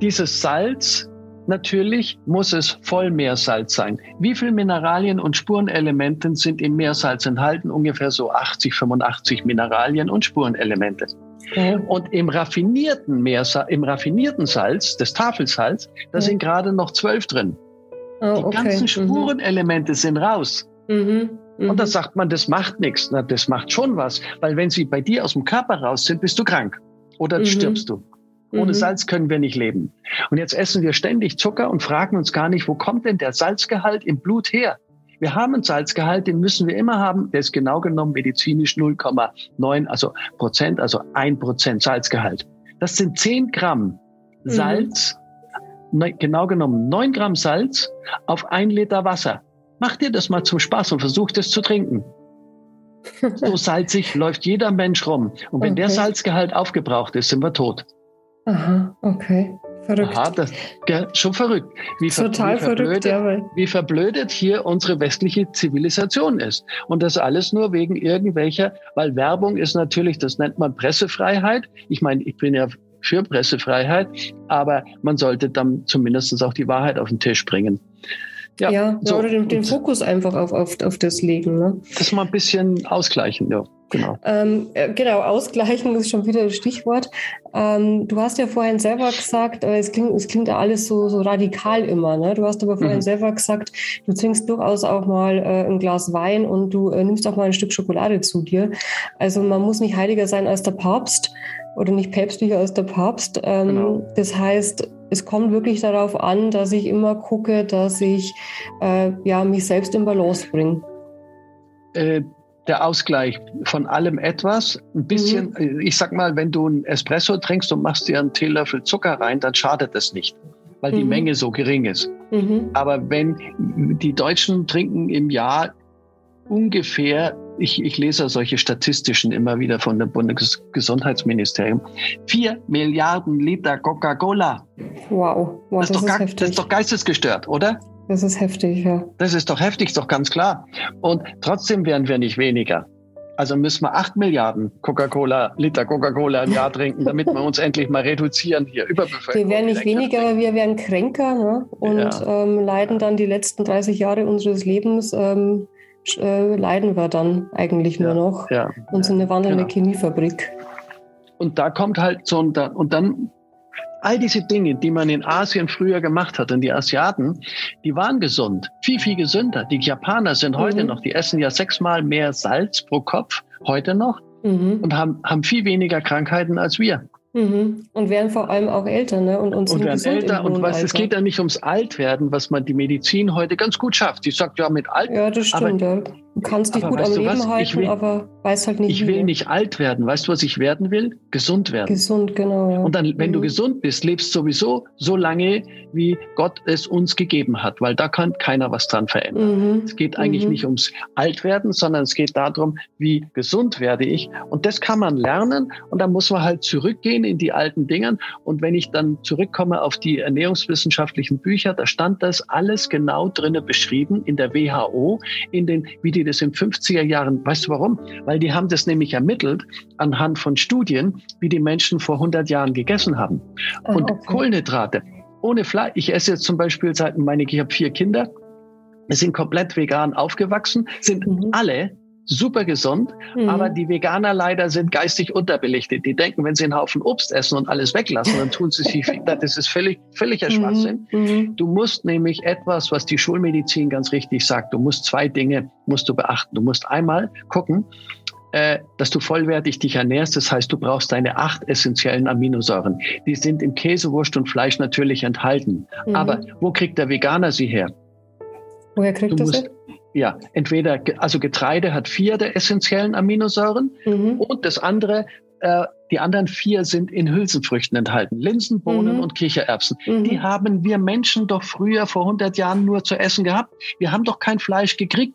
Dieses Salz, natürlich muss es Vollmeersalz sein. Wie viel Mineralien und Spurenelemente sind im Meersalz enthalten? Ungefähr so 80, 85 Mineralien und Spurenelemente. Okay. Und im raffinierten Meersalz, im raffinierten Salz, das Tafelsalz, da ja. sind gerade noch zwölf drin. Oh, die okay. ganzen mhm. Spurenelemente mhm. sind raus. Mhm. Mhm. Und da sagt man, das macht nichts. Na, das macht schon was, weil wenn sie bei dir aus dem Körper raus sind, bist du krank oder mhm. stirbst du. Ohne mhm. Salz können wir nicht leben. Und jetzt essen wir ständig Zucker und fragen uns gar nicht, wo kommt denn der Salzgehalt im Blut her? Wir haben einen Salzgehalt, den müssen wir immer haben. Der ist genau genommen medizinisch 0,9, also Prozent, also ein Prozent Salzgehalt. Das sind 10 Gramm mhm. Salz genau genommen 9 Gramm Salz auf ein Liter Wasser. Mach dir das mal zum Spaß und versuch das zu trinken. <laughs> So salzig läuft jeder Mensch rum. Und wenn okay. der Salzgehalt aufgebraucht ist, sind wir tot. Aha, okay. Verrückt. Aha, das, ja, schon verrückt. Wie, Total ver, wie verrückt, ja. Wie verblödet hier unsere westliche Zivilisation ist. Und das alles nur wegen irgendwelcher, weil Werbung ist natürlich, das nennt man Pressefreiheit. Ich meine, ich bin ja für Pressefreiheit, aber man sollte dann zumindest auch die Wahrheit auf den Tisch bringen. Ja, ja so, oder den, den Fokus einfach auf, auf, auf das legen. Ne? Das mal ein bisschen ausgleichen, ja. Genau. Ähm, äh, genau, ausgleichen ist schon wieder das Stichwort. Ähm, du hast ja vorhin selber gesagt, äh, es, klingt, es klingt ja alles so, so radikal immer. Ne? Du hast aber vorhin mhm. selber gesagt, du trinkst durchaus auch mal äh, ein Glas Wein und du äh, nimmst auch mal ein Stück Schokolade zu dir. Also man muss nicht heiliger sein als der Papst oder nicht päpstlicher als der Papst. Ähm, genau. Das heißt, es kommt wirklich darauf an, dass ich immer gucke, dass ich äh, ja, mich selbst in Balance bringe. Äh, der Ausgleich von allem etwas, ein bisschen, mhm. ich sag mal, wenn du ein Espresso trinkst und machst dir einen Teelöffel Zucker rein, dann schadet es nicht, weil mhm. die Menge so gering ist. Mhm. Aber wenn die Deutschen trinken im Jahr ungefähr ich, ich lese solche statistischen immer wieder von dem Bundesgesundheitsministerium. Vier Milliarden Liter Coca-Cola. Wow, wow das, ist doch heftig. das ist doch geistesgestört, oder? Das ist heftig, ja. Das ist doch heftig, ist doch ganz klar. Und trotzdem werden wir nicht weniger. Also müssen wir acht Milliarden Coca-Cola, Liter Coca-Cola im Jahr trinken, damit wir uns endlich mal reduzieren hier. Überbevölkerung. Wir werden nicht weniger, aber wir werden kränker ne? und ja. ähm, leiden dann die letzten 30 Jahre unseres Lebens ähm, äh, leiden wir dann eigentlich nur noch ja, und sind eine wandelnde genau. Chemiefabrik. Und da kommt halt so ein, und dann all diese Dinge, die man in Asien früher gemacht hat und die Asiaten, die waren gesund, viel, viel gesünder. Die Japaner sind mhm. heute noch, die essen ja sechsmal mehr Salz pro Kopf, heute noch, mhm. und haben, haben viel weniger Krankheiten als wir. Mhm. Und werden vor allem auch älter, ne? Und, und, und werden älter. Und was, es geht ja nicht ums Altwerden, was man die Medizin heute ganz gut schafft. Die sagt ja mit Alter. Ja, das stimmt. Aber, ja. Du kannst dich gut am Leben was? halten, will, aber weiß halt nicht. Ich will wie. nicht alt werden. Weißt du, was ich werden will? Gesund werden. Gesund, genau. Ja. Und dann, wenn mhm. du gesund bist, lebst sowieso so lange, wie Gott es uns gegeben hat, weil da kann keiner was dran verändern. Mhm. Es geht eigentlich mhm. nicht ums Altwerden, sondern es geht darum, wie gesund werde ich. Und das kann man lernen. Und dann muss man halt zurückgehen in die alten Dingen. Und wenn ich dann zurückkomme auf die ernährungswissenschaftlichen Bücher, da stand das alles genau drinnen beschrieben in der WHO, in den, wie die das in 50er Jahren. Weißt du warum? Weil die haben das nämlich ermittelt anhand von Studien, wie die Menschen vor 100 Jahren gegessen haben. Ah, Und okay. Kohlenhydrate ohne Fleisch. Ich esse jetzt zum Beispiel seit, meine ich, ich habe vier Kinder. Wir sind komplett vegan aufgewachsen, sind mhm. alle super gesund, mhm. aber die Veganer leider sind geistig unterbelichtet. Die denken, wenn sie einen Haufen Obst essen und alles weglassen, dann tun sie sich, das ist völlig, völliger mhm. Schwachsinn. Mhm. Du musst nämlich etwas, was die Schulmedizin ganz richtig sagt, du musst zwei Dinge, musst du beachten. Du musst einmal gucken, äh, dass du vollwertig dich ernährst. Das heißt, du brauchst deine acht essentiellen Aminosäuren. Die sind im Käse, Wurst und Fleisch natürlich enthalten. Mhm. Aber wo kriegt der Veganer sie her? Woher kriegt du das? Ja, entweder, also Getreide hat vier der essentiellen Aminosäuren mhm. und das andere, äh, die anderen vier sind in Hülsenfrüchten enthalten. Linsen, Bohnen mhm. und Kichererbsen. Mhm. Die haben wir Menschen doch früher vor 100 Jahren nur zu essen gehabt. Wir haben doch kein Fleisch gekriegt.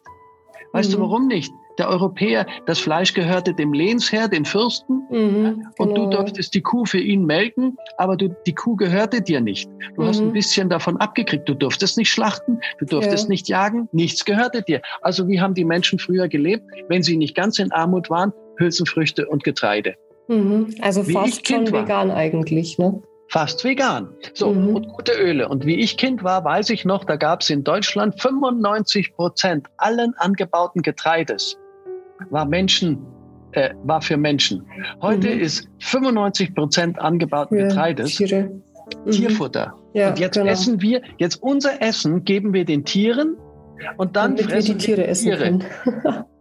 Weißt du mhm. warum nicht? Der Europäer, das Fleisch gehörte dem Lehnsherr, den Fürsten, mhm, und genau. du durftest die Kuh für ihn melken, aber du, die Kuh gehörte dir nicht. Du mhm. hast ein bisschen davon abgekriegt. Du durftest nicht schlachten, du durftest ja. nicht jagen, nichts gehörte dir. Also wie haben die Menschen früher gelebt, wenn sie nicht ganz in Armut waren? Hülsenfrüchte und Getreide. Mhm. Also wie fast schon war. vegan eigentlich, ne? fast vegan. So, mhm. und gute Öle. Und wie ich Kind war, weiß ich noch, da gab es in Deutschland 95 Prozent allen angebauten Getreides war Menschen, äh, war für Menschen. Heute mhm. ist 95 Prozent angebauten ja, Getreides Tiere. Mhm. Tierfutter. Ja, und jetzt genau. essen wir, jetzt unser Essen geben wir den Tieren und dann Damit fressen wir die Tiere essen. <laughs>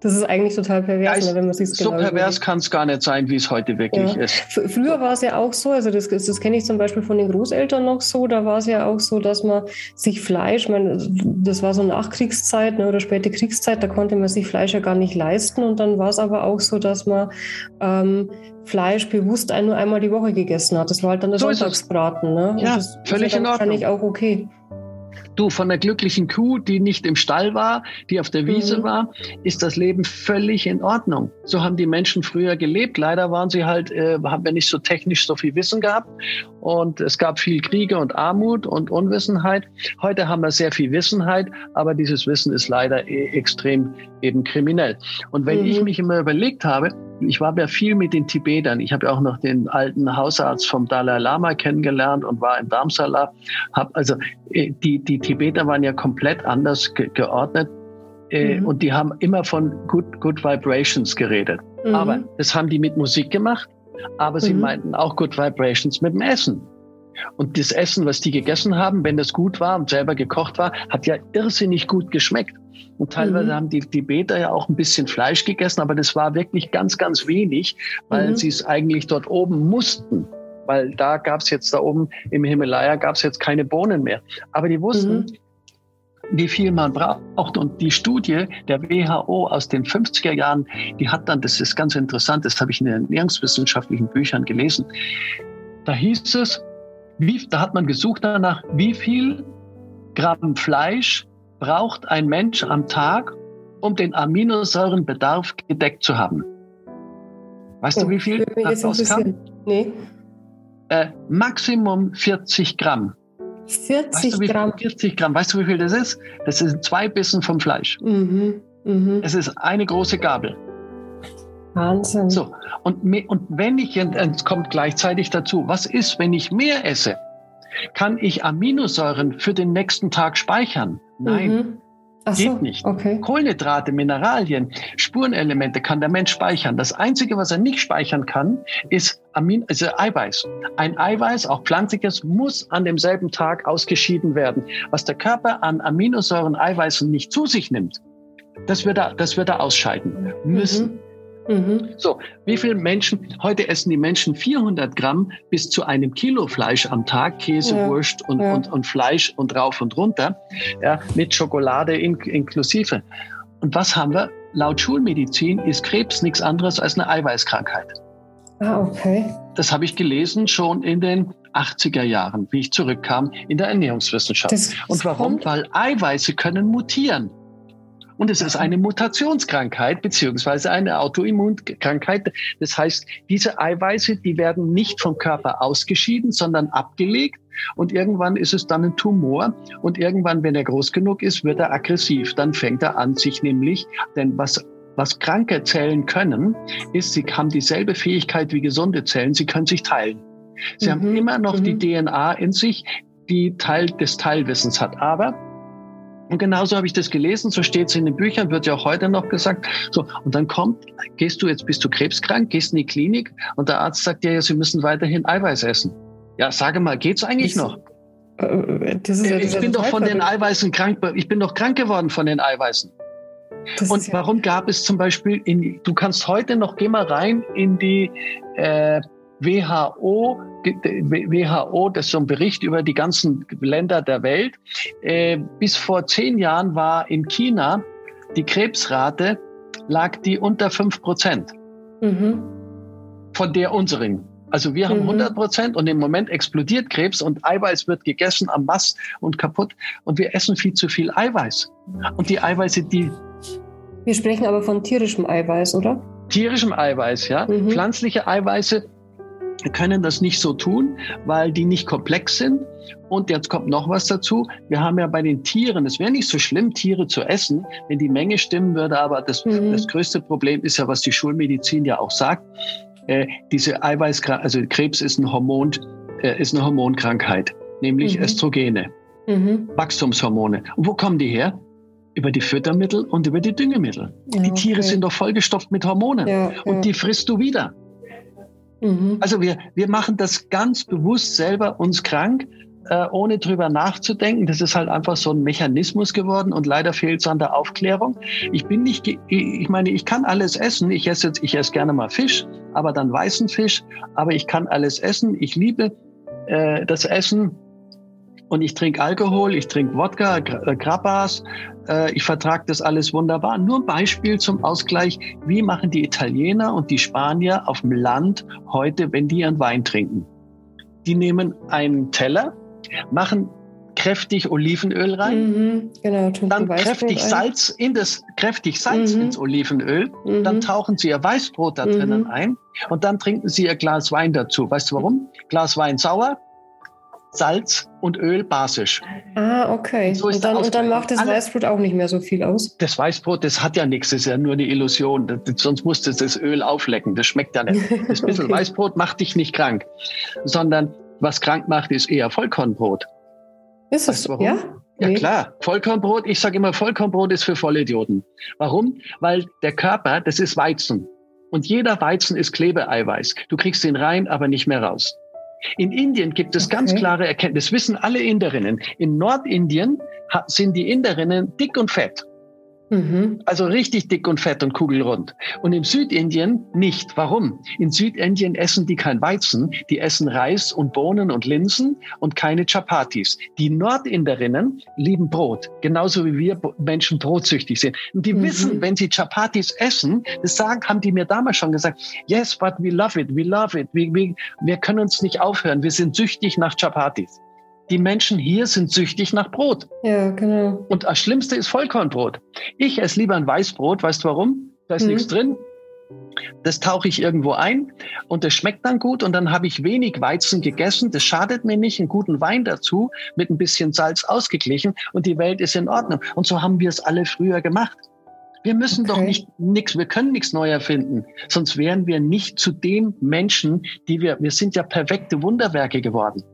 Das ist eigentlich total pervers, ja, wenn man sich So genau pervers kann es gar nicht sein, wie es heute wirklich ja. ist. Früher war es ja auch so, also das, das kenne ich zum Beispiel von den Großeltern noch so, da war es ja auch so, dass man sich Fleisch, man, das war so Nachkriegszeit ne, oder späte Kriegszeit, da konnte man sich Fleisch ja gar nicht leisten und dann war es aber auch so, dass man ähm, Fleisch bewusst nur einmal die Woche gegessen hat. Das war halt dann der so Sonntagsbraten. Ne? Ja, das völlig in Ordnung. Wahrscheinlich auch okay. Du, von der glücklichen Kuh, die nicht im Stall war, die auf der Wiese mhm. war, ist das Leben völlig in Ordnung. So haben die Menschen früher gelebt. Leider waren sie halt, äh, haben wir nicht so technisch so viel Wissen gehabt. Und es gab viel Kriege und Armut und Unwissenheit. Heute haben wir sehr viel Wissenheit, aber dieses Wissen ist leider e extrem eben kriminell. Und wenn mhm. ich mich immer überlegt habe, ich war ja viel mit den Tibetern. Ich habe ja auch noch den alten Hausarzt vom Dalai Lama kennengelernt und war in Darmsala. Hab also äh, die, die Tibeter waren ja komplett anders ge geordnet. Äh, mhm. Und die haben immer von Good, Good Vibrations geredet. Mhm. Aber das haben die mit Musik gemacht. Aber sie mhm. meinten auch Good Vibrations mit dem Essen. Und das Essen, was die gegessen haben, wenn das gut war und selber gekocht war, hat ja irrsinnig gut geschmeckt. Und teilweise mhm. haben die Tibeter ja auch ein bisschen Fleisch gegessen, aber das war wirklich ganz, ganz wenig, weil mhm. sie es eigentlich dort oben mussten. Weil da gab es jetzt da oben im Himalaya gab es jetzt keine Bohnen mehr. Aber die wussten, mhm. wie viel man braucht. Und die Studie der WHO aus den 50er Jahren, die hat dann, das ist ganz interessant, das habe ich in den ernährungswissenschaftlichen Büchern gelesen. Da hieß es, wie, da hat man gesucht danach, wie viel Gramm Fleisch braucht ein Mensch am Tag, um den Aminosäurenbedarf gedeckt zu haben. Weißt oh, du, wie viel das rauskam? Nee. Äh, Maximum 40 Gramm. 40 weißt du, Gramm? 40 Gramm. Weißt du, wie viel das ist? Das sind zwei Bissen vom Fleisch. Mhm. Mhm. Es ist eine große Gabel. Wahnsinn. So, und, und wenn ich, es kommt gleichzeitig dazu, was ist, wenn ich mehr esse? Kann ich Aminosäuren für den nächsten Tag speichern? Nein. Mhm. Ach Geht so, nicht. Okay. Kohlenhydrate, Mineralien, Spurenelemente kann der Mensch speichern. Das Einzige, was er nicht speichern kann, ist Amin also Eiweiß. Ein Eiweiß, auch pflanzliches, muss an demselben Tag ausgeschieden werden. Was der Körper an Aminosäuren, Eiweißen nicht zu sich nimmt, das wird er, das wird er ausscheiden müssen. Mhm. Mhm. So, wie viele Menschen, heute essen die Menschen 400 Gramm bis zu einem Kilo Fleisch am Tag, Käse, ja. Wurst und, ja. und, und Fleisch und rauf und runter, ja, mit Schokolade in, inklusive. Und was haben wir? Laut Schulmedizin ist Krebs nichts anderes als eine Eiweißkrankheit. Ah, okay. Das habe ich gelesen schon in den 80er Jahren, wie ich zurückkam in der Ernährungswissenschaft. Das, und warum? Weil Eiweiße können mutieren. Und es ist eine Mutationskrankheit beziehungsweise eine Autoimmunkrankheit. Das heißt, diese Eiweiße, die werden nicht vom Körper ausgeschieden, sondern abgelegt. Und irgendwann ist es dann ein Tumor. Und irgendwann, wenn er groß genug ist, wird er aggressiv. Dann fängt er an, sich nämlich, denn was was kranke Zellen können, ist, sie haben dieselbe Fähigkeit wie gesunde Zellen. Sie können sich teilen. Sie mhm. haben immer noch mhm. die DNA in sich, die Teil des Teilwissens hat. Aber und genauso habe ich das gelesen, so steht es in den Büchern, wird ja auch heute noch gesagt. So, und dann kommt, gehst du jetzt, bist du krebskrank, gehst in die Klinik und der Arzt sagt dir, ja, Sie müssen weiterhin Eiweiß essen. Ja, sage mal, geht's eigentlich das, noch? Äh, ja, ich bin doch von den Eiweißen krank, ich bin doch krank geworden von den Eiweißen. Das und ja warum gab es zum Beispiel, in, du kannst heute noch, geh mal rein in die äh, WHO WHO, das ist so ein Bericht über die ganzen Länder der Welt. Äh, bis vor zehn Jahren war in China die Krebsrate, lag die unter fünf Prozent mhm. von der unseren. Also wir haben mhm. 100 Prozent und im Moment explodiert Krebs und Eiweiß wird gegessen am Mast und kaputt und wir essen viel zu viel Eiweiß. Und die Eiweiße, die... Wir sprechen aber von tierischem Eiweiß, oder? Tierischem Eiweiß, ja. Mhm. Pflanzliche Eiweiße können das nicht so tun, weil die nicht komplex sind. Und jetzt kommt noch was dazu. Wir haben ja bei den Tieren, es wäre nicht so schlimm, Tiere zu essen, wenn die Menge stimmen würde. Aber das, mhm. das größte Problem ist ja, was die Schulmedizin ja auch sagt. Äh, diese Eiweißkrankheit, also Krebs ist ein Hormon, äh, ist eine Hormonkrankheit, nämlich mhm. Östrogene, mhm. Wachstumshormone. Und wo kommen die her? Über die Füttermittel und über die Düngemittel. Ja, die Tiere okay. sind doch vollgestopft mit Hormonen. Ja, und ja. die frisst du wieder. Mhm. Also wir, wir machen das ganz bewusst selber uns krank, äh, ohne drüber nachzudenken. Das ist halt einfach so ein Mechanismus geworden und leider fehlt es an der Aufklärung. Ich bin nicht, ich meine, ich kann alles essen. Ich esse jetzt, ich esse gerne mal Fisch, aber dann weißen Fisch. Aber ich kann alles essen. Ich liebe äh, das Essen und ich trinke Alkohol, ich trinke Wodka, äh, Grappas, äh, ich vertrage das alles wunderbar. Nur ein Beispiel zum Ausgleich, wie machen die Italiener und die Spanier auf dem Land heute, wenn die ihren Wein trinken. Die nehmen einen Teller, machen kräftig Olivenöl rein, mhm, genau, dann kräftig Salz in das kräftig Salz mhm. ins Olivenöl, mhm. dann tauchen sie ihr Weißbrot da drinnen mhm. ein und dann trinken sie ihr Glas Wein dazu. Weißt du warum? Glas Wein sauer, Salz und Öl basisch. Ah, okay. So und, dann, und, dann, macht das Alle, Weißbrot auch nicht mehr so viel aus? Das Weißbrot, das hat ja nichts, das ist ja nur eine Illusion. Das, sonst muss das, das Öl auflecken, das schmeckt ja nicht. Das <laughs> bisschen okay. Weißbrot macht dich nicht krank, sondern was krank macht, ist eher Vollkornbrot. Ist das so? Ja? Ja nee. klar, Vollkornbrot, ich sage immer, Vollkornbrot ist für Vollidioten. Warum? Weil der Körper, das ist Weizen. Und jeder Weizen ist Klebeeiweiß. Du kriegst ihn rein, aber nicht mehr raus. In Indien gibt es okay. ganz klare Erkenntnis, wissen alle Inderinnen. In Nordindien sind die Inderinnen dick und fett. Mhm. Also richtig dick und fett und kugelrund. Und im Südindien nicht. Warum? In Südindien essen die kein Weizen, die essen Reis und Bohnen und Linsen und keine Chapatis. Die Nordinderinnen lieben Brot, genauso wie wir Menschen brotsüchtig sind. Und die mhm. wissen, wenn sie Chapatis essen, das sagen, haben die mir damals schon gesagt, yes, but we love it, we love it. Wir, wir, wir können uns nicht aufhören, wir sind süchtig nach Chapatis die Menschen hier sind süchtig nach Brot. Ja, genau. Und das Schlimmste ist Vollkornbrot. Ich esse lieber ein Weißbrot. Weißt du warum? Da ist mhm. nichts drin. Das tauche ich irgendwo ein und das schmeckt dann gut und dann habe ich wenig Weizen gegessen. Das schadet mir nicht. Einen guten Wein dazu mit ein bisschen Salz ausgeglichen und die Welt ist in Ordnung. Und so haben wir es alle früher gemacht. Wir müssen okay. doch nicht nichts, wir können nichts neu erfinden, sonst wären wir nicht zu dem Menschen, die wir, wir sind ja perfekte Wunderwerke geworden.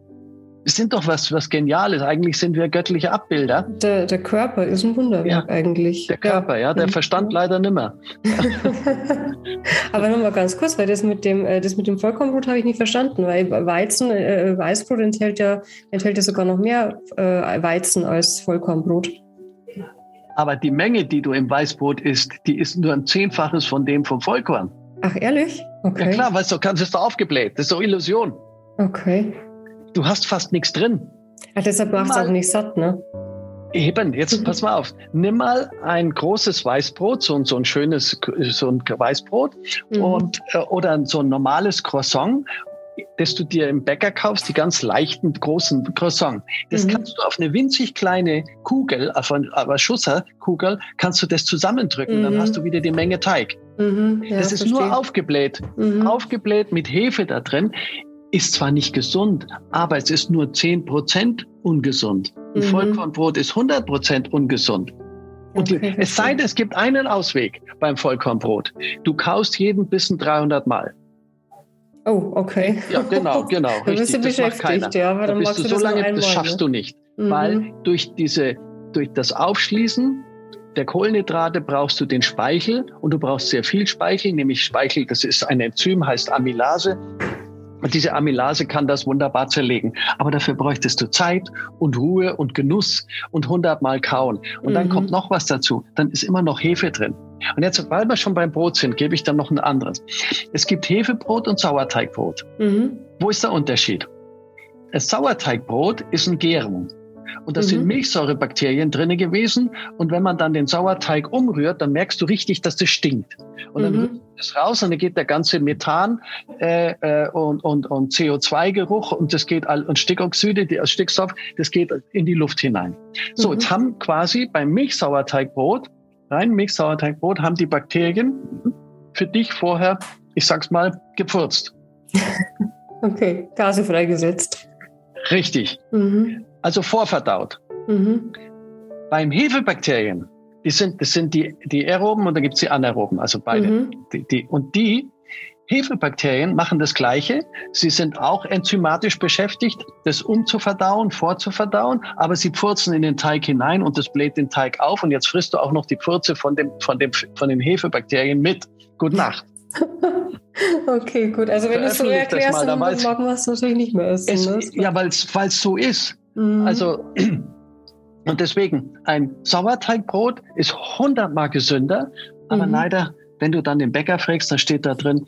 Wir sind doch was, was Geniales. Eigentlich sind wir göttliche Abbilder. Der, der Körper ist ein Wunderwerk ja, eigentlich. Der Körper, ja, der mhm. Verstand leider nimmer. <laughs> Aber nochmal ganz kurz, weil das mit dem, äh, das mit dem Vollkornbrot habe ich nicht verstanden, weil Weizen, äh, Weißbrot enthält ja, enthält ja sogar noch mehr äh, Weizen als Vollkornbrot. Aber die Menge, die du im Weißbrot isst, die ist nur ein Zehnfaches von dem vom Vollkorn. Ach, ehrlich? Okay. Ja klar, weißt du, kannst es da aufgebläht. Das ist doch Illusion. Okay. Du hast fast nichts drin. Ja, deshalb macht es auch nicht satt, ne? Eben, jetzt pass mal auf. Nimm mal ein großes Weißbrot, so, so ein schönes, so ein Weißbrot mhm. und, äh, oder so ein normales Croissant das du dir im Bäcker kaufst, die ganz leichten, großen Croissant. Das mhm. kannst du auf eine winzig kleine Kugel, auf eine, auf eine Schusserkugel, kannst du das zusammendrücken, mhm. dann hast du wieder die Menge Teig. Mhm, ja, das ist verstehe. nur aufgebläht. Mhm. Aufgebläht mit Hefe da drin. Ist zwar nicht gesund, aber es ist nur 10% ungesund. Ein mhm. Vollkornbrot ist 100% ungesund. Und okay, es sei denn, es gibt einen Ausweg beim Vollkornbrot. Du kaust jeden Bissen 300 Mal. Oh, okay. Ja, genau, <laughs> genau. da bist du beschäftigt, ja. Aber da bist du so lange, einmal, das schaffst ne? du nicht. Mhm. Weil durch diese, durch das Aufschließen der Kohlenhydrate brauchst du den Speichel und du brauchst sehr viel Speichel, nämlich Speichel, das ist ein Enzym, heißt Amylase. Und diese Amylase kann das wunderbar zerlegen. Aber dafür bräuchtest du Zeit und Ruhe und Genuss und hundertmal kauen. Und dann mhm. kommt noch was dazu. Dann ist immer noch Hefe drin. Und jetzt, weil wir schon beim Brot sind, gebe ich dann noch ein anderes. Es gibt Hefebrot und Sauerteigbrot. Mhm. Wo ist der Unterschied? Das Sauerteigbrot ist ein Gärung. Und da mhm. sind Milchsäurebakterien drinne gewesen. Und wenn man dann den Sauerteig umrührt, dann merkst du richtig, dass das stinkt. Und dann mhm. rührt es raus und dann geht der ganze Methan äh, äh, und, und, und CO2-Geruch und das geht all, und Stickoxide, die, also Stickstoff, das geht in die Luft hinein. So, mhm. jetzt haben quasi beim Milchsauerteigbrot, rein Milchsauerteigbrot, haben die Bakterien für dich vorher, ich sag's mal, gepfurzt. <laughs> okay, Gase freigesetzt. Richtig. Mhm also vorverdaut. Mhm. Beim Hefebakterien, die sind, das sind die, die aeroben und dann gibt es die anaeroben, also beide. Mhm. Die, die, und die Hefebakterien machen das Gleiche. Sie sind auch enzymatisch beschäftigt, das umzuverdauen, vorzuverdauen, aber sie purzen in den Teig hinein und das bläht den Teig auf und jetzt frisst du auch noch die Purze von, dem, von, dem, von den Hefebakterien mit. Gute <laughs> Nacht. okay, gut. Also wenn du es so erklärst, dann, man es natürlich nicht mehr essen. Es, ne? Ja, weil es so ist. Mhm. Also, und deswegen, ein Sauerteigbrot ist hundertmal gesünder, aber mhm. leider, wenn du dann den Bäcker fragst, dann steht da drin,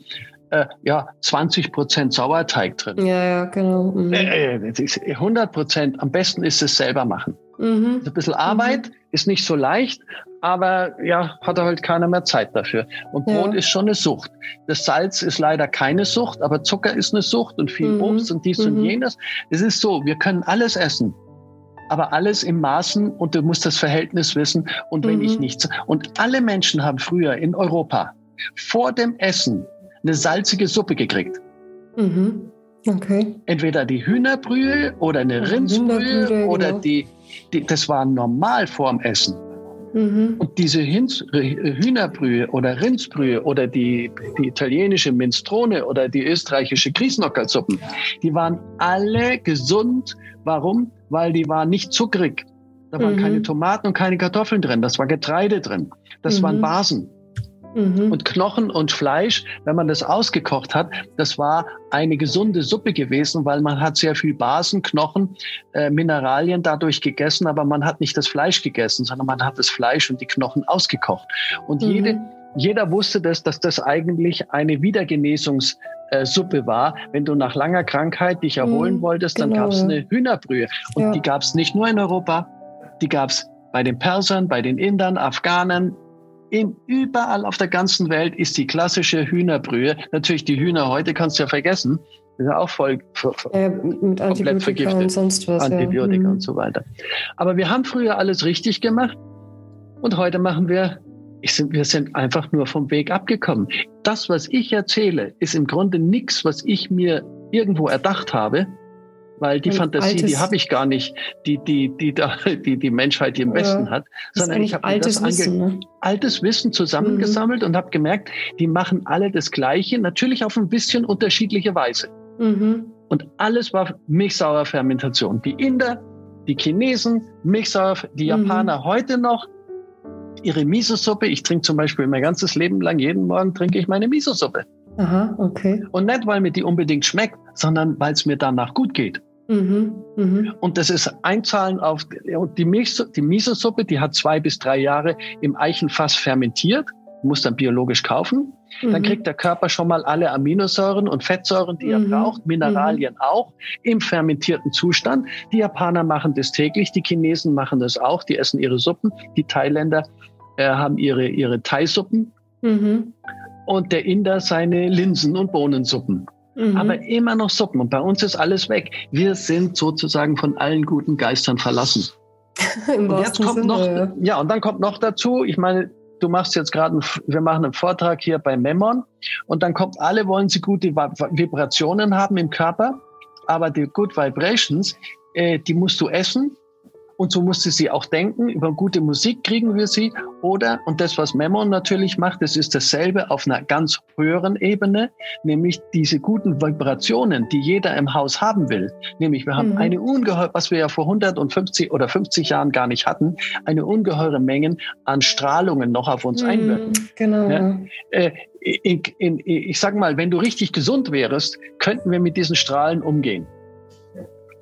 äh, ja, 20 Prozent Sauerteig drin. Ja, ja, genau. Mhm. Äh, 100 äh, Prozent. Am besten ist es selber machen. Mhm. Ein bisschen Arbeit mhm. ist nicht so leicht, aber ja, hat halt keiner mehr Zeit dafür. Und Brot ja. ist schon eine Sucht. Das Salz ist leider keine Sucht, aber Zucker ist eine Sucht und viel mhm. Obst und dies und mhm. jenes. Es ist so, wir können alles essen aber alles im Maßen und du musst das Verhältnis wissen und wenn mhm. ich nichts. Und alle Menschen haben früher in Europa vor dem Essen eine salzige Suppe gekriegt. Mhm. Okay. Entweder die Hühnerbrühe oder eine Rindsbrühe oder genau. die, die, das war normal vorm Essen. Mhm. Und diese Hühnerbrühe oder Rindsbrühe oder die, die italienische Minstrone oder die österreichische Grießnockersuppen, die waren alle gesund. Warum? Weil die waren nicht zuckrig. Da waren mhm. keine Tomaten und keine Kartoffeln drin. Das war Getreide drin. Das mhm. waren Basen. Mhm. Und Knochen und Fleisch, wenn man das ausgekocht hat, das war eine gesunde Suppe gewesen, weil man hat sehr viel Basen, Knochen, äh, Mineralien dadurch gegessen, aber man hat nicht das Fleisch gegessen, sondern man hat das Fleisch und die Knochen ausgekocht. Und mhm. jede, jeder wusste das, dass das eigentlich eine Wiedergenesungssuppe war. Wenn du nach langer Krankheit dich erholen mhm, wolltest, dann genau. gab es eine Hühnerbrühe. Und ja. die gab es nicht nur in Europa, die gab es bei den Persern, bei den Indern, Afghanen, in, überall auf der ganzen Welt ist die klassische Hühnerbrühe. Natürlich die Hühner heute kannst du ja vergessen. Das ist ja auch voll, voll äh, mit komplett vergiftet. und sonst was. Antibiotika ja. und so weiter. Aber wir haben früher alles richtig gemacht und heute machen wir, sind, wir sind einfach nur vom Weg abgekommen. Das, was ich erzähle, ist im Grunde nichts, was ich mir irgendwo erdacht habe, weil die Fantasie, altes, die habe ich gar nicht, die die die <laughs> die die Menschheit hier im Westen hat, sondern ich habe altes Wissen, ne? altes Wissen zusammengesammelt mhm. und habe gemerkt, die machen alle das Gleiche, natürlich auf ein bisschen unterschiedliche Weise. Mhm. Und alles war Milchsauerfermentation. Die Inder, die Chinesen, Milchsauer, die mhm. Japaner mhm. heute noch ihre Miso-Suppe. Ich trinke zum Beispiel mein ganzes Leben lang, jeden Morgen trinke ich meine Miso-Suppe. Aha, okay. Und nicht, weil mir die unbedingt schmeckt, sondern weil es mir danach gut geht. Mhm, mh. Und das ist Einzahlen auf die, Milch, die Miso-Suppe, die hat zwei bis drei Jahre im Eichenfass fermentiert, muss dann biologisch kaufen. Mhm. Dann kriegt der Körper schon mal alle Aminosäuren und Fettsäuren, die mhm. er braucht, Mineralien mhm. auch im fermentierten Zustand. Die Japaner machen das täglich, die Chinesen machen das auch, die essen ihre Suppen, die Thailänder äh, haben ihre, ihre Thai-Suppen mhm. und der Inder seine Linsen- und Bohnensuppen. Mhm. Aber immer noch Suppen. Und bei uns ist alles weg. Wir sind sozusagen von allen guten Geistern verlassen. <laughs> Im und jetzt kommt Sinne, noch, ja. und dann kommt noch dazu, ich meine, du machst jetzt gerade, wir machen einen Vortrag hier bei Memon und dann kommt, alle wollen sie gute Vibrationen haben im Körper, aber die Good Vibrations, äh, die musst du essen und so musste sie auch denken. Über gute Musik kriegen wir sie. Oder, und das, was Memon natürlich macht, das ist dasselbe auf einer ganz höheren Ebene, nämlich diese guten Vibrationen, die jeder im Haus haben will. Nämlich, wir haben mhm. eine ungeheure, was wir ja vor 150 oder 50 Jahren gar nicht hatten, eine ungeheure Mengen an Strahlungen noch auf uns mhm, einwirken. Genau. Ja? Äh, in, in, ich sag mal, wenn du richtig gesund wärst, könnten wir mit diesen Strahlen umgehen.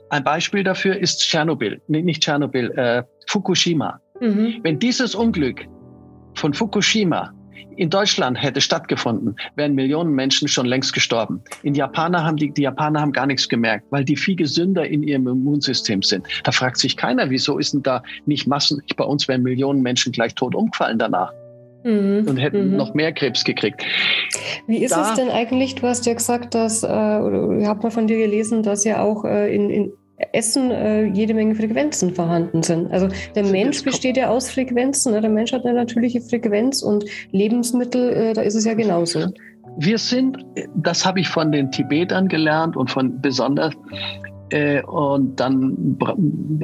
Ein Beispiel dafür ist Tschernobyl, nee, nicht Tschernobyl, äh, Fukushima. Mhm. Wenn dieses Unglück von Fukushima in Deutschland hätte stattgefunden, wären Millionen Menschen schon längst gestorben. In Japaner haben die, die Japaner haben gar nichts gemerkt, weil die viel gesünder in ihrem Immunsystem sind. Da fragt sich keiner, wieso ist denn da nicht Massen? Bei uns wären Millionen Menschen gleich tot umgefallen danach. Mhm. Und hätten mhm. noch mehr Krebs gekriegt. Wie ist da, es denn eigentlich? Du hast ja gesagt, dass, äh, oder ich habe mal von dir gelesen, dass ja auch äh, in, in Essen äh, jede Menge Frequenzen vorhanden sind. Also der Mensch besteht ja aus Frequenzen. Ne? Der Mensch hat eine natürliche Frequenz und Lebensmittel, äh, da ist es ja genauso. Wir sind, das habe ich von den Tibetern gelernt und von besonders, äh, und dann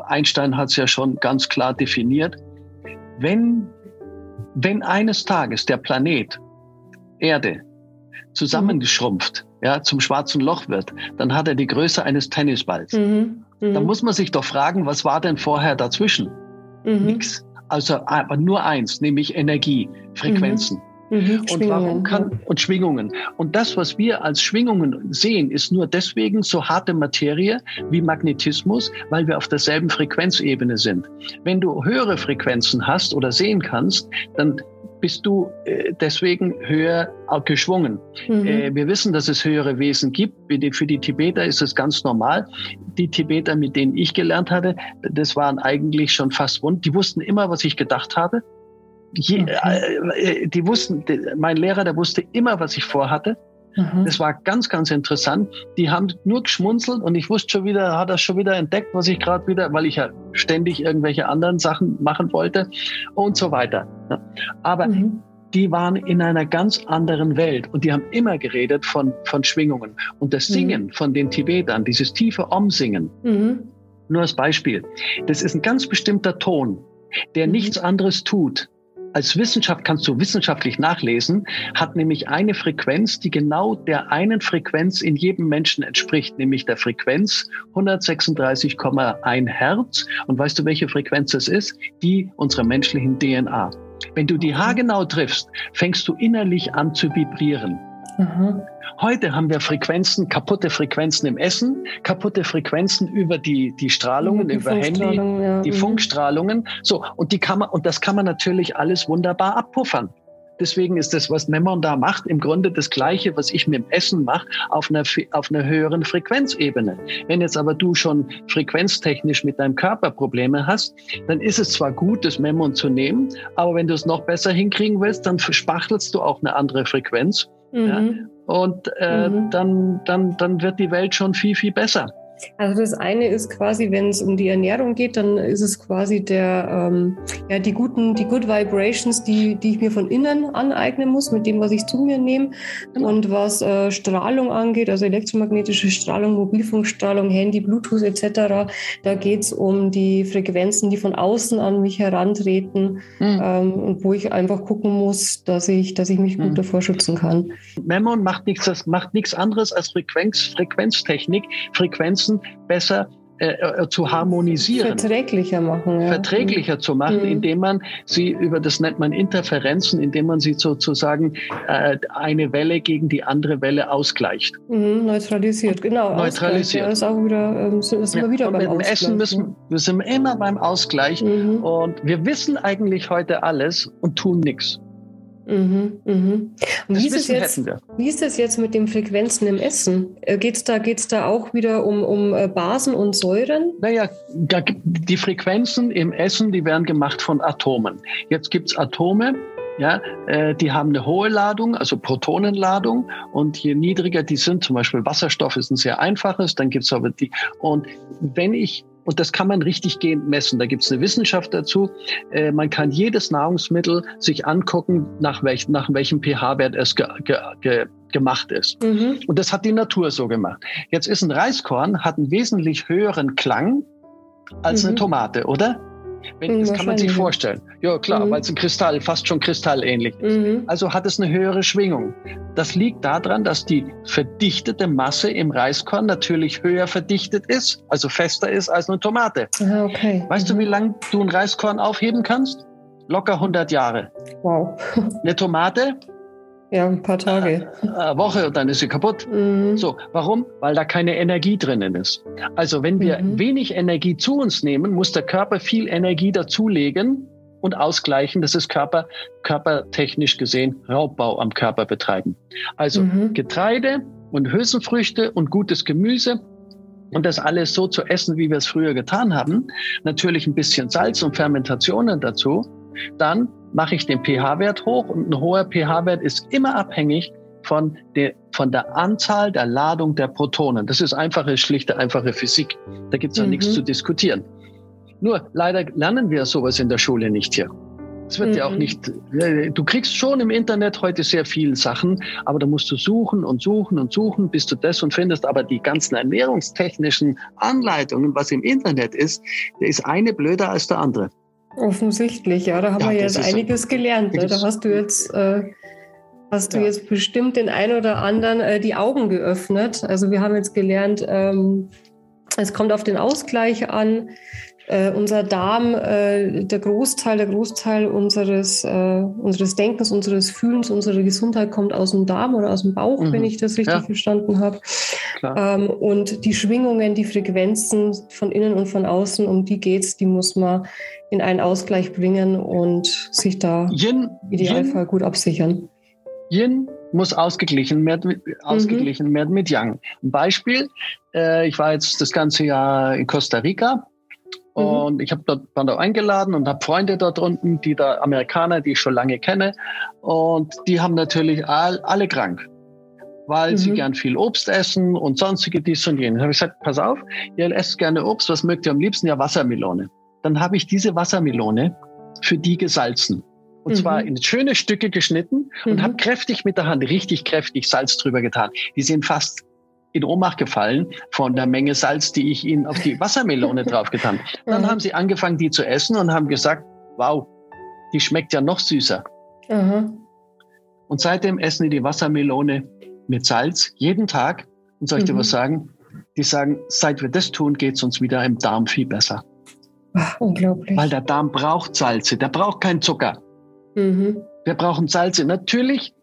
Einstein hat es ja schon ganz klar definiert, wenn, wenn eines Tages der Planet Erde zusammengeschrumpft, ja, zum schwarzen Loch wird, dann hat er die Größe eines Tennisballs. Mhm. Mhm. Da muss man sich doch fragen, was war denn vorher dazwischen? Mhm. Nix. Also aber nur eins, nämlich Energie, Frequenzen. Mhm. mhm. Und warum kann und Schwingungen. Und das, was wir als Schwingungen sehen, ist nur deswegen so harte Materie wie Magnetismus, weil wir auf derselben Frequenzebene sind. Wenn du höhere Frequenzen hast oder sehen kannst, dann bist du äh, deswegen höher geschwungen. Mhm. Äh, wir wissen, dass es höhere Wesen gibt. Für die Tibeter ist es ganz normal. Die Tibeter, mit denen ich gelernt hatte, das waren eigentlich schon fast wund. Die wussten immer, was ich gedacht habe. Je, okay. äh, die wussten, mein Lehrer, der wusste immer, was ich vorhatte. Mhm. Das war ganz, ganz interessant. Die haben nur geschmunzelt und ich wusste schon wieder, hat er schon wieder entdeckt, was ich gerade wieder, weil ich ja ständig irgendwelche anderen Sachen machen wollte und so weiter. Aber mhm. die waren in einer ganz anderen Welt und die haben immer geredet von, von Schwingungen. Und das Singen mhm. von den Tibetern, dieses tiefe Om-Singen, mhm. nur als Beispiel, das ist ein ganz bestimmter Ton, der mhm. nichts anderes tut, als Wissenschaft kannst du wissenschaftlich nachlesen, hat nämlich eine Frequenz, die genau der einen Frequenz in jedem Menschen entspricht, nämlich der Frequenz 136,1 Hertz. Und weißt du, welche Frequenz es ist? Die unserer menschlichen DNA. Wenn du die haargenau triffst, fängst du innerlich an zu vibrieren. Mhm. Heute haben wir Frequenzen, kaputte Frequenzen im Essen, kaputte Frequenzen über die, die Strahlungen, die über Handy, ja. die mhm. Funkstrahlungen. So, und die kann man, und das kann man natürlich alles wunderbar abpuffern. Deswegen ist das, was Memon da macht, im Grunde das Gleiche, was ich mit dem Essen mache, auf einer, auf einer höheren Frequenzebene. Wenn jetzt aber du schon frequenztechnisch mit deinem Körper Probleme hast, dann ist es zwar gut, das Memon zu nehmen, aber wenn du es noch besser hinkriegen willst, dann spachtelst du auch eine andere Frequenz. Mhm. Ja? Und äh, mhm. dann, dann, dann wird die Welt schon viel, viel besser. Also das eine ist quasi, wenn es um die Ernährung geht, dann ist es quasi der, ähm, ja, die guten, die Good Vibrations, die, die ich mir von innen aneignen muss, mit dem, was ich zu mir nehme. Genau. Und was äh, Strahlung angeht, also elektromagnetische Strahlung, Mobilfunkstrahlung, Handy, Bluetooth etc., da geht es um die Frequenzen, die von außen an mich herantreten mhm. ähm, und wo ich einfach gucken muss, dass ich, dass ich mich gut mhm. davor schützen kann. Memon macht nichts, das macht nichts anderes als Frequenz, Frequenztechnik, Frequenzen besser äh, äh, zu harmonisieren. Verträglicher machen. Ja. Verträglicher mhm. zu machen, mhm. indem man sie, über das nennt man Interferenzen, indem man sie sozusagen äh, eine Welle gegen die andere Welle ausgleicht. Mhm, neutralisiert, genau. Neutralisiert. Ja, ist auch wieder, ähm, sind wir wieder beim Ausgleich. Essen müssen, wir sind immer beim Ausgleich mhm. und wir wissen eigentlich heute alles und tun nichts. Mhm, mhm. Und wie ist, es jetzt, wie ist es jetzt mit den Frequenzen im Essen? Äh, Geht es da, geht's da auch wieder um, um äh, Basen und Säuren? Naja, die Frequenzen im Essen, die werden gemacht von Atomen. Jetzt gibt es Atome, ja, äh, die haben eine hohe Ladung, also Protonenladung. Und je niedriger die sind, zum Beispiel Wasserstoff ist ein sehr einfaches, dann gibt es aber die. Und wenn ich und das kann man richtig gehend messen. Da gibt es eine Wissenschaft dazu. Äh, man kann jedes Nahrungsmittel sich angucken, nach, welch, nach welchem pH-Wert es ge, ge, ge, gemacht ist. Mhm. Und das hat die Natur so gemacht. Jetzt ist ein Reiskorn, hat einen wesentlich höheren Klang als mhm. eine Tomate, oder? Wenn, das kann man sich vorstellen. Ja, klar, mhm. weil es ein Kristall, fast schon kristallähnlich ist. Mhm. Also hat es eine höhere Schwingung. Das liegt daran, dass die verdichtete Masse im Reiskorn natürlich höher verdichtet ist, also fester ist als eine Tomate. Ah, okay. Weißt mhm. du, wie lange du ein Reiskorn aufheben kannst? Locker 100 Jahre. Wow. Eine Tomate ja, ein paar Tage. Eine Woche und dann ist sie kaputt. Mhm. So, warum? Weil da keine Energie drinnen ist. Also wenn wir mhm. wenig Energie zu uns nehmen, muss der Körper viel Energie dazulegen und ausgleichen. Das ist Körper, körpertechnisch gesehen Raubbau am Körper betreiben. Also mhm. Getreide und Hülsenfrüchte und gutes Gemüse und das alles so zu essen, wie wir es früher getan haben. Natürlich ein bisschen Salz und Fermentationen dazu. Dann mache ich den pH-Wert hoch und ein hoher pH-Wert ist immer abhängig von der, von der Anzahl der Ladung der Protonen. Das ist einfache, schlichte, einfache Physik. Da gibt es ja mhm. nichts zu diskutieren. Nur leider lernen wir sowas in der Schule nicht hier. Es wird mhm. ja auch mhm. nicht, äh, du kriegst schon im Internet heute sehr viele Sachen, aber da musst du suchen und suchen und suchen, bis du das und findest. Aber die ganzen ernährungstechnischen Anleitungen, was im Internet ist, der ist eine blöder als der andere. Offensichtlich, ja. Da haben ja, wir jetzt einiges gelernt. Ne? Da hast du jetzt, äh, hast du ja. jetzt bestimmt den einen oder anderen äh, die Augen geöffnet. Also wir haben jetzt gelernt, ähm, es kommt auf den Ausgleich an äh, unser Darm, äh, der Großteil, der Großteil unseres, äh, unseres Denkens, unseres Fühlens, unsere Gesundheit kommt aus dem Darm oder aus dem Bauch, mhm. wenn ich das richtig ja. verstanden habe. Ähm, und die Schwingungen, die Frequenzen von innen und von außen, um die geht's, die muss man in einen Ausgleich bringen und sich da Yin, idealfall Yin, gut absichern. Yin muss ausgeglichen werden, ausgeglichen mhm. werden mit Yang. Ein Beispiel, äh, ich war jetzt das ganze Jahr in Costa Rica Mhm. Und ich habe dort war da eingeladen und habe Freunde dort unten, die da Amerikaner, die ich schon lange kenne. Und die haben natürlich all, alle krank, weil mhm. sie gern viel Obst essen und sonstige dies und jenes. habe ich gesagt, pass auf, ihr esst gerne Obst, was mögt ihr am liebsten? Ja, Wassermelone. Dann habe ich diese Wassermelone für die gesalzen. Und mhm. zwar in schöne Stücke geschnitten und mhm. habe kräftig mit der Hand, richtig kräftig Salz drüber getan. Die sind fast in Ohnmacht gefallen von der Menge Salz, die ich ihnen auf die <laughs> Wassermelone draufgetan habe. Dann mhm. haben sie angefangen, die zu essen und haben gesagt, wow, die schmeckt ja noch süßer. Mhm. Und seitdem essen die die Wassermelone mit Salz jeden Tag. Und soll ich mhm. dir was sagen? Die sagen, seit wir das tun, geht es uns wieder im Darm viel besser. Ach, unglaublich. Weil der Darm braucht Salze, der braucht keinen Zucker. Mhm. Wir brauchen Salze. Natürlich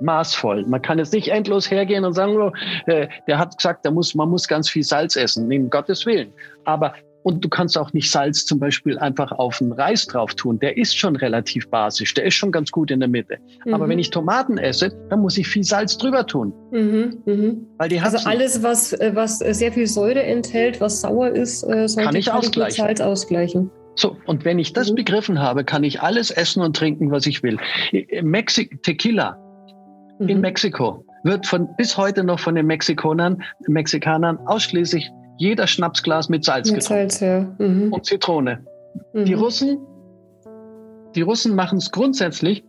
maßvoll. Man kann jetzt nicht endlos hergehen und sagen, oh, äh, der hat gesagt, muss, man muss ganz viel Salz essen, um Gottes Willen. Aber und du kannst auch nicht Salz zum Beispiel einfach auf den Reis drauf tun. Der ist schon relativ basisch. Der ist schon ganz gut in der Mitte. Mhm. Aber wenn ich Tomaten esse, dann muss ich viel Salz drüber tun. Mhm, mh. Weil die also alles, was, äh, was sehr viel Säure enthält, was sauer ist, äh, sollte kann ich ausgleichen. Salz ausgleichen. So, und wenn ich das mhm. begriffen habe, kann ich alles essen und trinken, was ich will. Mexik Tequila mhm. in Mexiko wird von, bis heute noch von den Mexikanern, Mexikanern ausschließlich jeder Schnapsglas mit Salz mit getrunken. Salz, ja. Mhm. Und Zitrone. Die mhm. Russen, die Russen machen es grundsätzlich,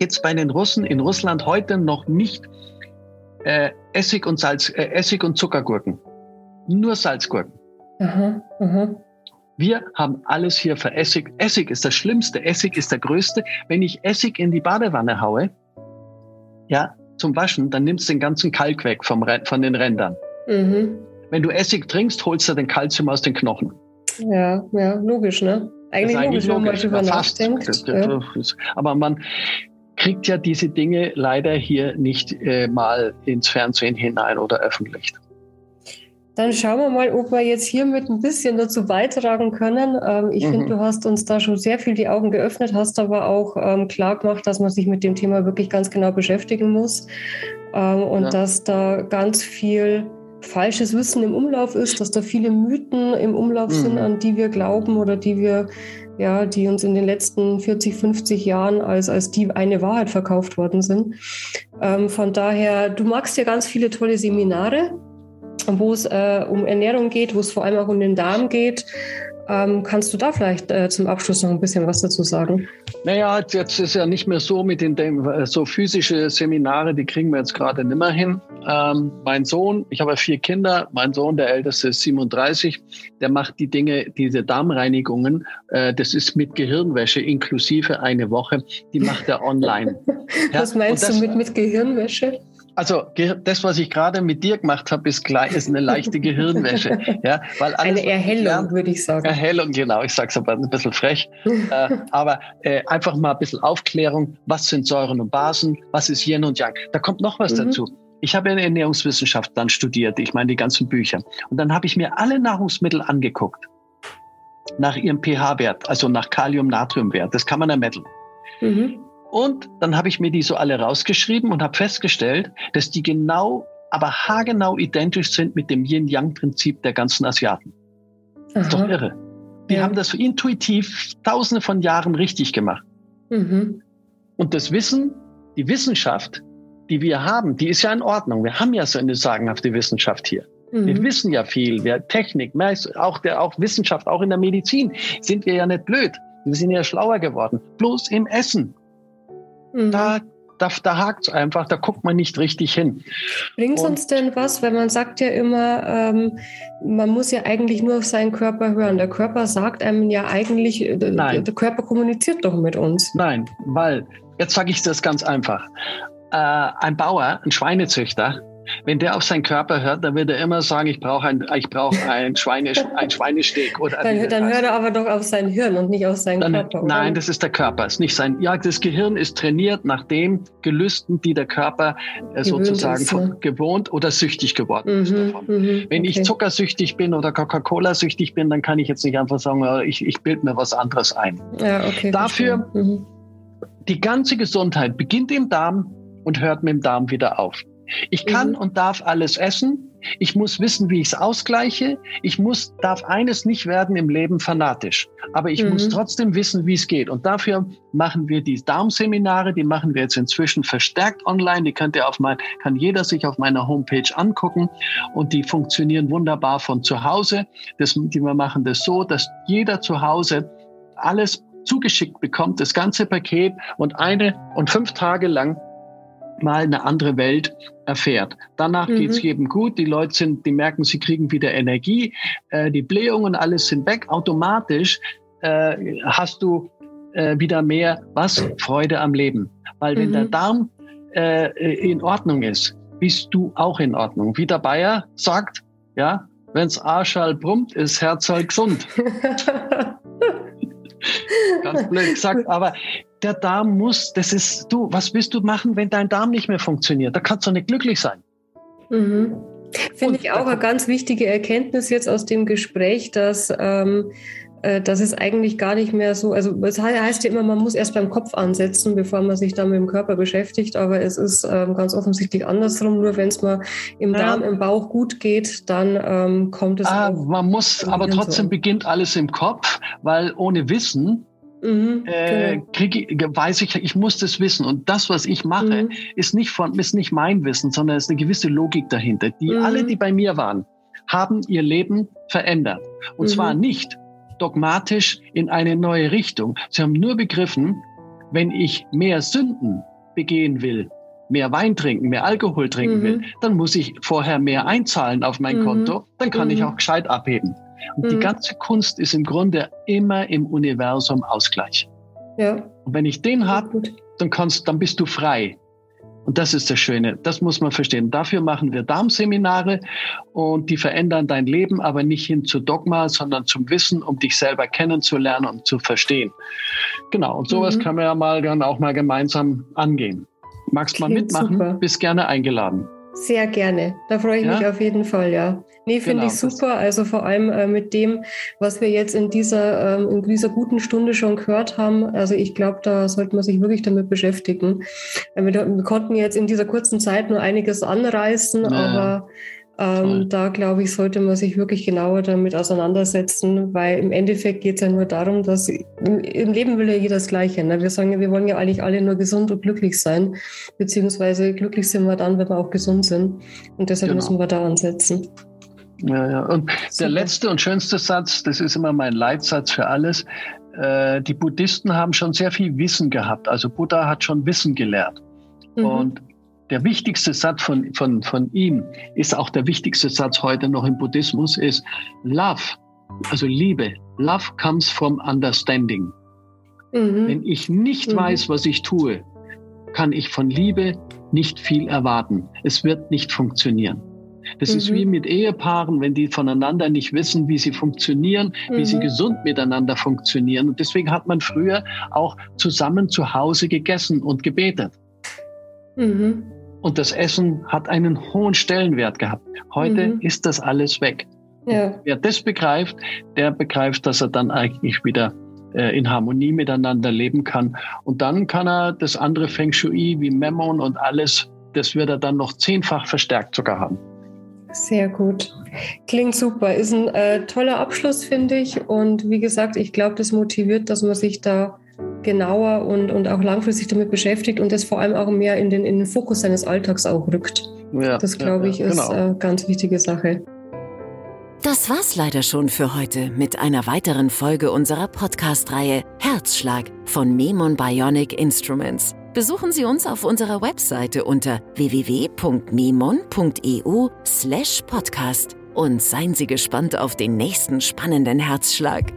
jetzt bei den Russen in Russland heute noch nicht äh, Essig und Salz, äh, Essig und Zuckergurken. Nur Salzgurken. Aha, aha. Wir haben alles hier veressigt. Essig ist das Schlimmste. Essig ist der Größte. Wenn ich Essig in die Badewanne haue, ja, zum Waschen, dann nimmst du den ganzen Kalk weg vom, von den Rändern. Mhm. Wenn du Essig trinkst, holst du den Kalzium aus den Knochen. Ja, ja, logisch, ne? Eigentlich, eigentlich logisch, wenn man drüber nachdenkt. Das, das, ja. aber man kriegt ja diese Dinge leider hier nicht äh, mal ins Fernsehen hinein oder öffentlich. Dann schauen wir mal, ob wir jetzt hiermit ein bisschen dazu beitragen können. Ähm, ich mhm. finde, du hast uns da schon sehr viel die Augen geöffnet, hast aber auch ähm, klar gemacht, dass man sich mit dem Thema wirklich ganz genau beschäftigen muss ähm, und ja. dass da ganz viel falsches Wissen im Umlauf ist, dass da viele Mythen im Umlauf mhm. sind, an die wir glauben oder die wir, ja, die uns in den letzten 40, 50 Jahren als, als die eine Wahrheit verkauft worden sind. Ähm, von daher, du magst ja ganz viele tolle Seminare wo es äh, um Ernährung geht, wo es vor allem auch um den Darm geht. Ähm, kannst du da vielleicht äh, zum Abschluss noch ein bisschen was dazu sagen? Naja, jetzt ist ja nicht mehr so mit den äh, so physische Seminare, die kriegen wir jetzt gerade nimmer hin. Ähm, mein Sohn, ich habe vier Kinder, mein Sohn, der älteste ist 37, der macht die Dinge, diese Darmreinigungen, äh, das ist mit Gehirnwäsche inklusive eine Woche, die macht er online. <laughs> was meinst das, du mit, mit Gehirnwäsche? Also das, was ich gerade mit dir gemacht habe, ist, gleich, ist eine leichte <laughs> Gehirnwäsche. Ja, weil alles, eine Erhellung, würde ich sagen. Erhellung, genau. Ich sage es aber ein bisschen frech. äh, <laughs> aber äh, einfach mal ein bisschen Aufklärung. Was sind Säuren und Basen? Was ist Yin und Yang? Da kommt noch was mhm. dazu. Ich habe in Ernährungswissenschaft dann studiert. Ich meine die ganzen Bücher. Und dann habe ich mir alle Nahrungsmittel angeguckt. Nach ihrem pH-Wert, also nach Kalium-Natrium-Wert. Das kann man ermitteln. Mhm. Und dann habe ich mir die so alle rausgeschrieben und habe festgestellt, dass die genau, aber haargenau identisch sind mit dem Yin-Yang-Prinzip der ganzen Asiaten. Das ist doch irre. Die ja. haben das so intuitiv tausende von Jahren richtig gemacht. Mhm. Und das Wissen, die Wissenschaft, die wir haben, die ist ja in Ordnung. Wir haben ja so eine sagenhafte Wissenschaft hier. Mhm. Wir wissen ja viel, wir Technik, auch der, auch Wissenschaft, auch in der Medizin sind wir ja nicht blöd. Wir sind ja schlauer geworden. Bloß im Essen. Mhm. Da, da, da hakt es einfach, da guckt man nicht richtig hin. Bringt es uns denn was, wenn man sagt ja immer, ähm, man muss ja eigentlich nur auf seinen Körper hören. Der Körper sagt einem ja eigentlich, äh, Nein. der Körper kommuniziert doch mit uns. Nein, weil, jetzt sage ich das ganz einfach. Äh, ein Bauer, ein Schweinezüchter, wenn der auf seinen Körper hört, dann wird er immer sagen, ich brauche ein, ich brauche ein, Schweine, ein Schweinesteg. Oder dann, dann hört er aber doch auf sein Hirn und nicht auf seinen dann, Körper. Oder? Nein, das ist der Körper. Ist nicht sein, ja, das Gehirn ist trainiert nach den Gelüsten, die der Körper äh, sozusagen ist, ja. gewohnt oder süchtig geworden mhm, ist davon. Mhm, wenn okay. ich zuckersüchtig bin oder Coca-Cola-süchtig bin, dann kann ich jetzt nicht einfach sagen, äh, ich, ich bilde mir was anderes ein. Ja, okay, Dafür, mhm. die ganze Gesundheit beginnt im Darm und hört mit dem Darm wieder auf. Ich kann mhm. und darf alles essen. Ich muss wissen, wie ich es ausgleiche. Ich muss, darf eines nicht werden im Leben fanatisch. Aber ich mhm. muss trotzdem wissen, wie es geht. Und dafür machen wir die Darmseminare. Die machen wir jetzt inzwischen verstärkt online. Die könnt ihr auf mein, kann jeder sich auf meiner Homepage angucken. Und die funktionieren wunderbar von zu Hause. Das, die wir machen das so, dass jeder zu Hause alles zugeschickt bekommt, das ganze Paket und eine und fünf Tage lang mal eine andere Welt erfährt. Danach mhm. geht's jedem gut. Die Leute sind, die merken, sie kriegen wieder Energie. Äh, die Blähungen, alles sind weg. Automatisch äh, hast du äh, wieder mehr was? Freude am Leben. Weil wenn mhm. der Darm äh, in Ordnung ist, bist du auch in Ordnung. Wie der Bayer sagt, ja, wenn's Arschall brummt, ist Herzall gesund. <laughs> Ganz blöd gesagt, aber der Darm muss, das ist du, was willst du machen, wenn dein Darm nicht mehr funktioniert? Da kannst du nicht glücklich sein. Mhm. Finde ich auch eine ganz wichtige Erkenntnis jetzt aus dem Gespräch, dass, ähm, äh, dass es eigentlich gar nicht mehr so, also es heißt ja immer, man muss erst beim Kopf ansetzen, bevor man sich dann mit dem Körper beschäftigt, aber es ist ähm, ganz offensichtlich andersrum, nur wenn es mal im Darm, im Bauch gut geht, dann ähm, kommt es. Ah, man muss, aber trotzdem so. beginnt alles im Kopf, weil ohne Wissen Mhm, äh, genau. krieg, weiß ich, ich muss das wissen. Und das, was ich mache, mhm. ist, nicht von, ist nicht mein Wissen, sondern ist eine gewisse Logik dahinter. Die mhm. alle, die bei mir waren, haben ihr Leben verändert. Und zwar mhm. nicht dogmatisch in eine neue Richtung. Sie haben nur begriffen, wenn ich mehr Sünden begehen will, mehr Wein trinken, mehr Alkohol trinken will, mhm. dann muss ich vorher mehr einzahlen auf mein mhm. Konto, dann kann ich auch gescheit abheben. Und mhm. die ganze Kunst ist im Grunde immer im Universum Ausgleich. Ja. Und wenn ich den habe, dann kannst, dann bist du frei. Und das ist das Schöne. Das muss man verstehen. Dafür machen wir Darmseminare und die verändern dein Leben, aber nicht hin zu Dogma, sondern zum Wissen, um dich selber kennenzulernen und zu verstehen. Genau. Und sowas mhm. kann man ja mal dann auch mal gemeinsam angehen. Magst du mal mitmachen? Super. Bist gerne eingeladen. Sehr gerne. Da freue ich ja? mich auf jeden Fall, ja. Nee, finde genau, ich super. Also vor allem äh, mit dem, was wir jetzt in dieser, ähm, in dieser guten Stunde schon gehört haben. Also ich glaube, da sollte man sich wirklich damit beschäftigen. Äh, wir, wir, konnten jetzt in dieser kurzen Zeit nur einiges anreißen, naja. aber ähm, da glaube ich, sollte man sich wirklich genauer damit auseinandersetzen, weil im Endeffekt geht es ja nur darum, dass im, im, Leben will ja jeder das Gleiche. Ne? Wir sagen ja, wir wollen ja eigentlich alle nur gesund und glücklich sein, beziehungsweise glücklich sind wir dann, wenn wir auch gesund sind. Und deshalb genau. müssen wir da ansetzen. Ja, ja. Und der letzte und schönste Satz, das ist immer mein Leitsatz für alles. Äh, die Buddhisten haben schon sehr viel Wissen gehabt. Also Buddha hat schon Wissen gelehrt. Mhm. Und der wichtigste Satz von, von, von ihm ist auch der wichtigste Satz heute noch im Buddhismus, ist Love, also Liebe. Love comes from understanding. Mhm. Wenn ich nicht mhm. weiß, was ich tue, kann ich von Liebe nicht viel erwarten. Es wird nicht funktionieren. Das mhm. ist wie mit Ehepaaren, wenn die voneinander nicht wissen, wie sie funktionieren, mhm. wie sie mhm. gesund miteinander funktionieren. Und deswegen hat man früher auch zusammen zu Hause gegessen und gebetet. Mhm. Und das Essen hat einen hohen Stellenwert gehabt. Heute mhm. ist das alles weg. Ja. Wer das begreift, der begreift, dass er dann eigentlich wieder äh, in Harmonie miteinander leben kann. Und dann kann er das andere Feng Shui wie Memon und alles, das wird er dann noch zehnfach verstärkt sogar haben. Sehr gut. Klingt super. Ist ein äh, toller Abschluss, finde ich. Und wie gesagt, ich glaube, das motiviert, dass man sich da genauer und, und auch langfristig damit beschäftigt und das vor allem auch mehr in den, in den Fokus seines Alltags auch rückt. Ja, das, glaube ich, ja, ja, genau. ist eine ganz wichtige Sache. Das war's leider schon für heute mit einer weiteren Folge unserer Podcast-Reihe Herzschlag von Memon Bionic Instruments. Besuchen Sie uns auf unserer Webseite unter www.memon.eu/podcast und seien Sie gespannt auf den nächsten spannenden Herzschlag.